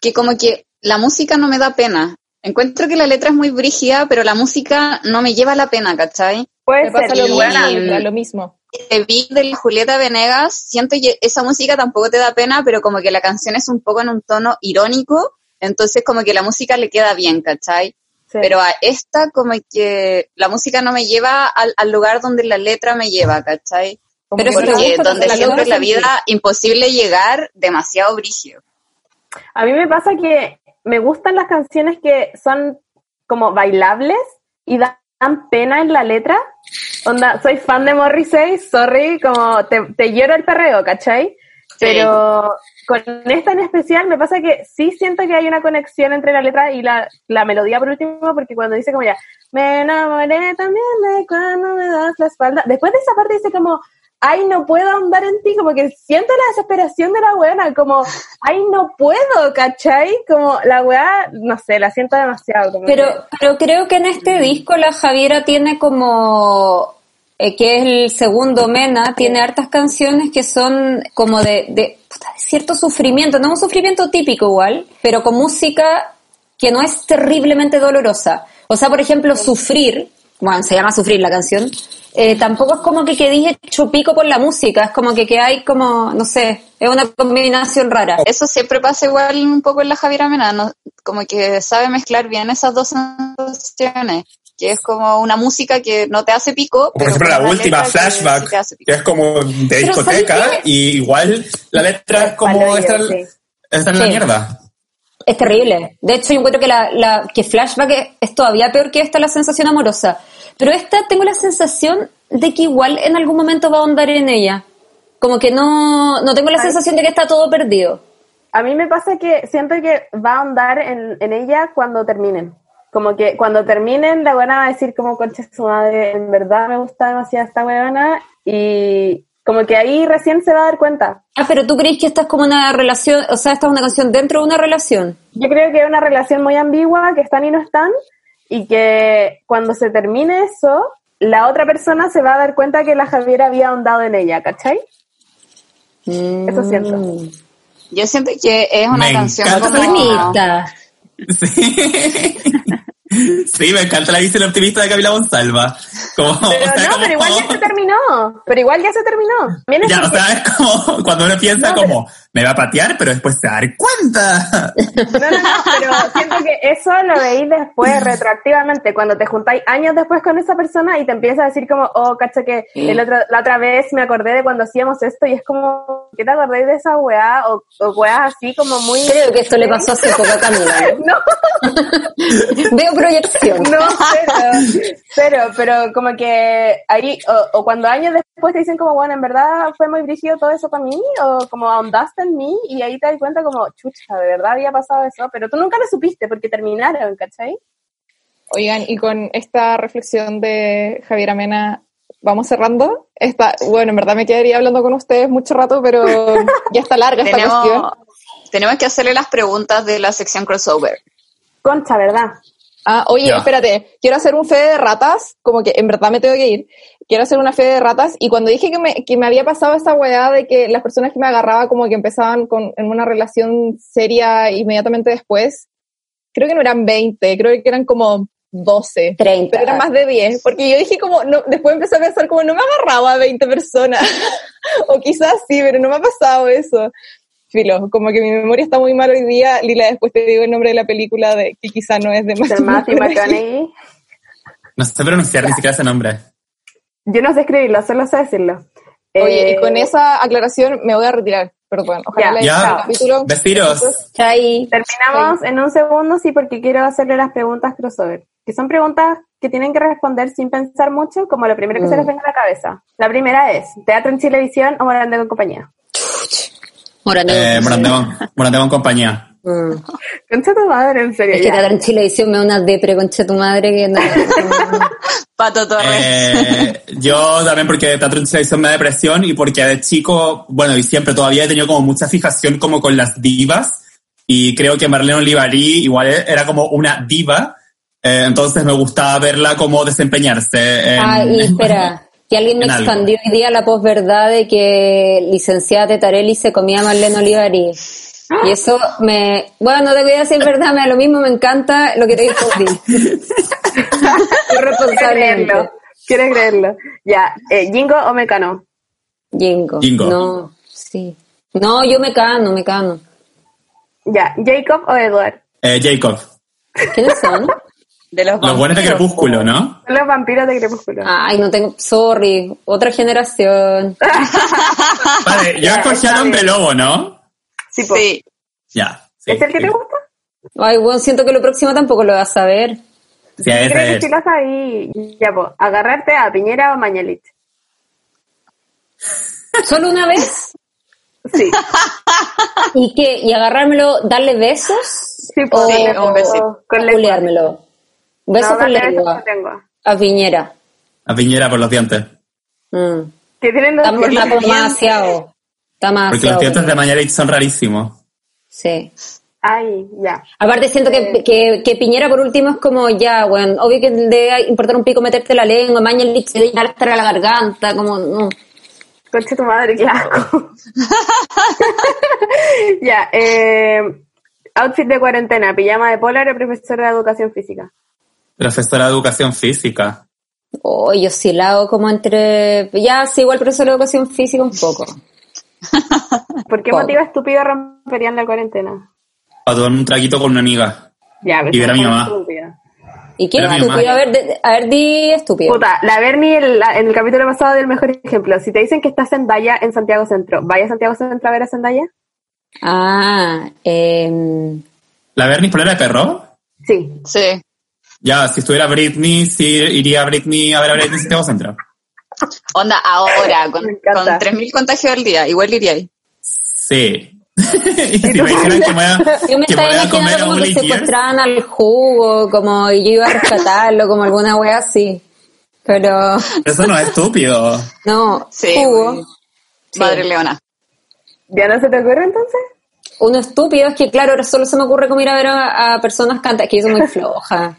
que como que la música no me da pena. Encuentro que la letra es muy brígida, pero la música no me lleva la pena, ¿cachai? Puede Me pasa ser, lo, y- mismo, lo mismo. El beat de la Julieta Venegas, siento que esa música tampoco te da pena, pero como que la canción es un poco en un tono irónico, entonces como que la música le queda bien, ¿cachai? Pero a esta como que la música no me lleva al, al lugar donde la letra me lleva, ¿cachai? Como Pero que gusta, donde la siempre la vida imposible llegar, demasiado brígido. A mí me pasa que me gustan las canciones que son como bailables y dan pena en la letra. Onda, soy fan de Morrissey, sorry, como te, te lloro el perreo, ¿cachai? Pero con esta en especial me pasa que sí siento que hay una conexión entre la letra y la, la melodía por último, porque cuando dice como ya, me enamoré también de cuando me das la espalda. Después de esa parte dice como, ay, no puedo andar en ti, como que siento la desesperación de la buena, como, ay, no puedo, ¿cachai? Como la weá, no sé, la siento demasiado. Como Pero, que- pero creo que en este disco la Javiera tiene como, eh, que es el segundo Mena, tiene hartas canciones que son como de, de, puta, de cierto sufrimiento, no un sufrimiento típico igual, pero con música que no es terriblemente dolorosa. O sea, por ejemplo, Sufrir, bueno, se llama Sufrir la canción, eh, tampoco es como que quedís hecho pico por la música, es como que, que hay como, no sé, es una combinación rara. Eso siempre pasa igual un poco en la Javiera Mena, ¿no? como que sabe mezclar bien esas dos sensaciones, que es como una música que no te hace pico. Por pero ejemplo, la última, letra que Flashback, sí que es como de discoteca, ¿sabes y igual la letra es como esta, sí. esta la Sí. mierda. Es terrible. De hecho, yo encuentro que, la, la, que Flashback es, todavía peor que esta, la sensación amorosa. Pero esta tengo la sensación de que igual en algún momento va a ahondar en ella. Como que no, no tengo la sensación de que está todo perdido. A mí me pasa que siento que va a andar en, en ella cuando terminen. Como que cuando terminen, la buena va a decir como, concha su madre, en verdad me gusta demasiado esta buena y como que ahí recién se va a dar cuenta. Ah, pero tú crees que esta es como una relación, o sea, esta es una canción dentro de una relación. Yo creo que es una relación muy ambigua, que están y no están, y que cuando se termine eso, la otra persona se va a dar cuenta que la Javiera había ahondado en ella, ¿cachai? Eso siento. Mm. Yo siento que es una Me canción como... Bonita. Sí. Sí, me encanta la visión optimista de Camila Monsalva. Como, Pero o sea, no, como- pero igual ya se terminó. Pero igual ya se terminó. También es Ya, o sea, es como cuando uno piensa No, como, me va a patear, pero después se va a dar cuenta. No, no, no, pero siento que eso lo veis después, retroactivamente, cuando te juntáis años después con esa persona y te empieza a decir como, oh, cacha que el otro, la otra vez me acordé de cuando hacíamos esto y es como, ¿qué te acordé de esa weá? O, o weás así como muy... Creo que esto le pasó hace poco a Camila. ¿no? Veo proyección. no, cero, cero, pero como que ahí, o, o cuando años después te dicen como, bueno, en verdad fue muy brígido todo eso para mí, o como ahondaste en mí, y ahí te das cuenta como, chucha, de verdad había pasado eso, pero tú nunca lo supiste porque terminaron, ¿cachai? Oigan, y con esta reflexión de Javier Amena, vamos cerrando. Esta, bueno, en verdad me quedaría hablando con ustedes mucho rato, pero ya está larga esta cuestión. Tenemos, tenemos que hacerle las preguntas de la sección crossover. Concha, ¿verdad? Ah, oye, Ya. espérate, quiero hacer un fe de ratas, como que en verdad me tengo que ir. Quiero hacer una fe de ratas y cuando dije que me, que me había pasado esa weá de que las personas que me agarraba como que empezaban con, en una relación seria inmediatamente después, creo que no eran 20, creo que eran como 12. 30. Pero eran más de 10, porque yo dije como, no, después empecé a pensar como no me agarraba a 20 personas, o quizás sí, pero no me ha pasado eso. Filo, como que mi memoria está muy mal hoy día, Lila, después te digo el nombre de la película de que quizá no es de Matthew McConaughey. No sé pronunciar ni siquiera ese nombre. Yo no sé escribirlo, solo sé decirlo. Oye, Eh, y con esa aclaración me voy a retirar. Perdón, ojalá Ya. el capítulo. Chai. Terminamos en un segundo, sí, porque quiero hacerle las preguntas crossover, que son preguntas que tienen que responder sin pensar mucho, como lo primero que se les venga a la cabeza. La primera es, ¿teatro en Chilevisión o Morandé con compañía? Morandé. Eh, Morandé compañía. Mm. Concha tu madre, en serio. Es que. Teatro en Chilevisión me da una depre, concha tu madre, que no. Pato Torres. Eh, yo también porque teatro televisión me da depresión y porque de chico, bueno, y siempre todavía he tenido como mucha fijación como con las divas y creo que Marlene Olivarí igual era como una diva, eh, entonces me gustaba verla como desempeñarse. En, Ah, y espera, que alguien me en algo. expandió hoy día la posverdad de que licenciada Tetarelli se comía Marlene Olivari. Y eso me, bueno, no te voy a decir verdad, me da lo mismo, me encanta lo que te dijo Di. Quiero creerlo. Ya, eh, ¿Jingo o Mecano? Jingo. Jingo. No, sí. No, yo me cano, me cano. Ya, ¿Jacob o Edward? Eh, Jacob, ¿Quiénes son? De los los buenos de. Crepúsculo, ¿no? Son los vampiros de Crepúsculo. Ay, no tengo, sorry, otra generación. Vale, yo escogí al hombre lobo, ¿no? Sí, po. Sí. Ya. Sí, ¿Es el que sí. te gusta? Ay, bueno, siento que lo próximo tampoco lo vas a ver. Sí, ese Creo que sí lo sabí. Ya, pues, agarrarte a Piñera o Mañalich. ¿Solo una vez? Sí, ¿Y qué? ¿Y agarrármelo, darle besos? sí, pues, O- dale, un besito. con Besos No, con lengua. lengua. A Piñera. A Piñera por los dientes. Mm. Que tienen los Está, está dientes. demasiado. Está Porque los dientes de Mañalich son rarísimos. Sí. Ay, ya. Aparte siento que, que, que Piñera por último es como ya, bueno, obvio que debe importar un pico meterte la lengua, Mañalich debe llegar hasta la garganta, como no. Concha tu madre, qué asco. ya, eh, outfit de cuarentena, pijama de polar o profesora de educación física. Profesora de educación física. Oh, yo sí la hago como entre, ya, sí, igual profesor de educación física un poco. ¿Por qué Poco. motivo estúpido romperían la cuarentena? Para tomar un traguito con una amiga. Ya, Y ver a mi mamá. estúpida. ¿Y Pero mi estúpido? A ver, de- a ver, di estúpido. Puta, la Bernie en, la- en el capítulo pasado del mejor ejemplo. Si te dicen que estás en Daya en Santiago Centro, ¿vaya a Santiago Centro a ver a Zendaya? Ah, eh, ¿La Bernie polera de perro? Sí. Sí. Ya, si estuviera Britney, sí iría a Britney a ver a Britney en Santiago Centro. Onda, ahora, con, con 3.000 contagios al día, igual iría ahí. Sí. y si me dijeran que me voy a, yo me que me a comer imaginando a como que secuestraban al jugo, como y yo iba a rescatarlo, como alguna wea así. Pero, eso no es estúpido. no, Sí, jugo. Sí. Madre Leona. ¿Ya no se te ocurre entonces? Uno estúpido es que, claro, ahora solo se me ocurre como ir a ver a, a personas cantar, que yo soy muy floja.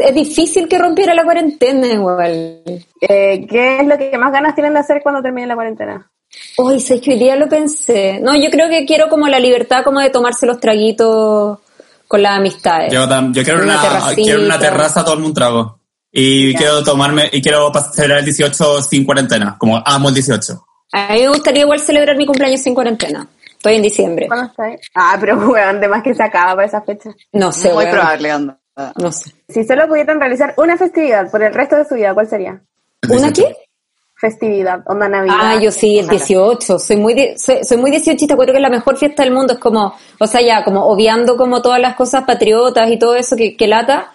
Es difícil que rompiera la cuarentena igual. Eh, ¿Qué es lo que más ganas tienen de hacer cuando termine la cuarentena? Uy, sé que hoy día lo pensé. No, yo creo que quiero como la libertad como de tomarse los traguitos con las amistades. Yo, yo quiero, Una quiero una terraza todo un trago. Y quiero tomarme, y quiero celebrar el 18 sin cuarentena, como amo el 18. A mí me gustaría igual celebrar mi cumpleaños sin cuarentena. Estoy en diciembre. ¿Cuándo está ahí? Ah, pero weón, de más que se acaba para esa fecha. No sé, Muy weón. probable. No sé. Si solo pudieran realizar una festividad por el resto de su vida, ¿cuál sería? ¿Una 18. qué? Festividad, onda Navidad. Ah, yo sí, el 18. Soy muy, soy, soy muy 18 creo que es la mejor fiesta del mundo. Es como, o sea, ya, como obviando como todas las cosas patriotas y todo eso que, que lata.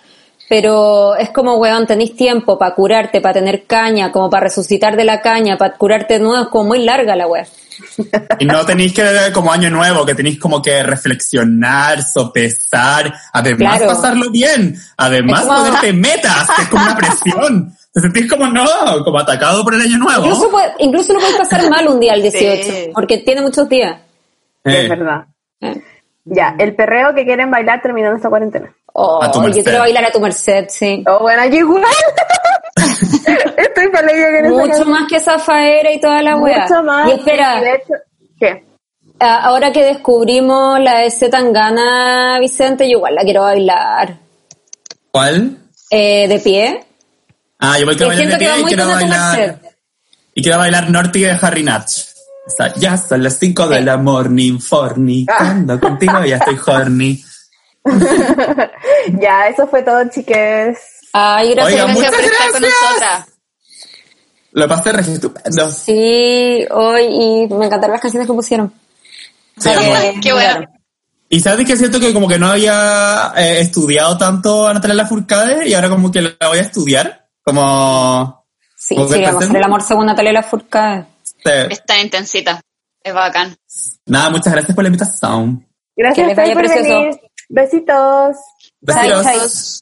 Pero es como, weón, tenéis tiempo para curarte, para tener caña, como para resucitar de la caña, para curarte de nuevo. Es como muy larga la weá. Y no tenéis que como año nuevo, que tenéis como que reflexionar, sopesar, además Claro. pasarlo bien, además como- ponerte metas, que es como una presión. Te sentís como no, como atacado por el año nuevo. Incluso, puede- incluso lo puedes pasar mal un día al 18, Sí. porque tiene muchos días. Sí, Eh, es verdad. Eh. Ya, el perreo que quieren bailar terminando esta cuarentena. Oh, A tu yo quiero bailar a tu merced, sí. Oh, bueno, aquí igual. Estoy para que no Mucho más que Zafaera y toda la weá. Mucho más. Y espera, de hecho, ¿qué? ahora que descubrimos la de Z Tangana, Vicente, yo igual la quiero bailar. ¿Cuál? Eh, de pie. Ah, yo voy a Que bailar siento de pie y muy quiero bailar, y quiero bailar Norty de Harry Natch. O sea, ya son las 5 de la morning, forny, Ah. cuando contigo ya estoy horny. Ya, eso fue todo, chiques. Ay, gracias. Oiga, Gracias por estar con nosotras. Lo pasé re estupendo. Sí, hoy y me encantaron las canciones que pusieron. Sí, Qué bueno. claro. Y sabes que siento que como que no había eh, estudiado tanto a Natalia Lafourcade y ahora como que la voy a estudiar. Como... Sí, como sí, vamos a hacer el amor según Natalia Lafourcade. Sí. Es tan intensita. Es bacán. Nada, muchas gracias por la invitación. Gracias Que les vaya Tay, por precioso. venir. Besitos. Besitos.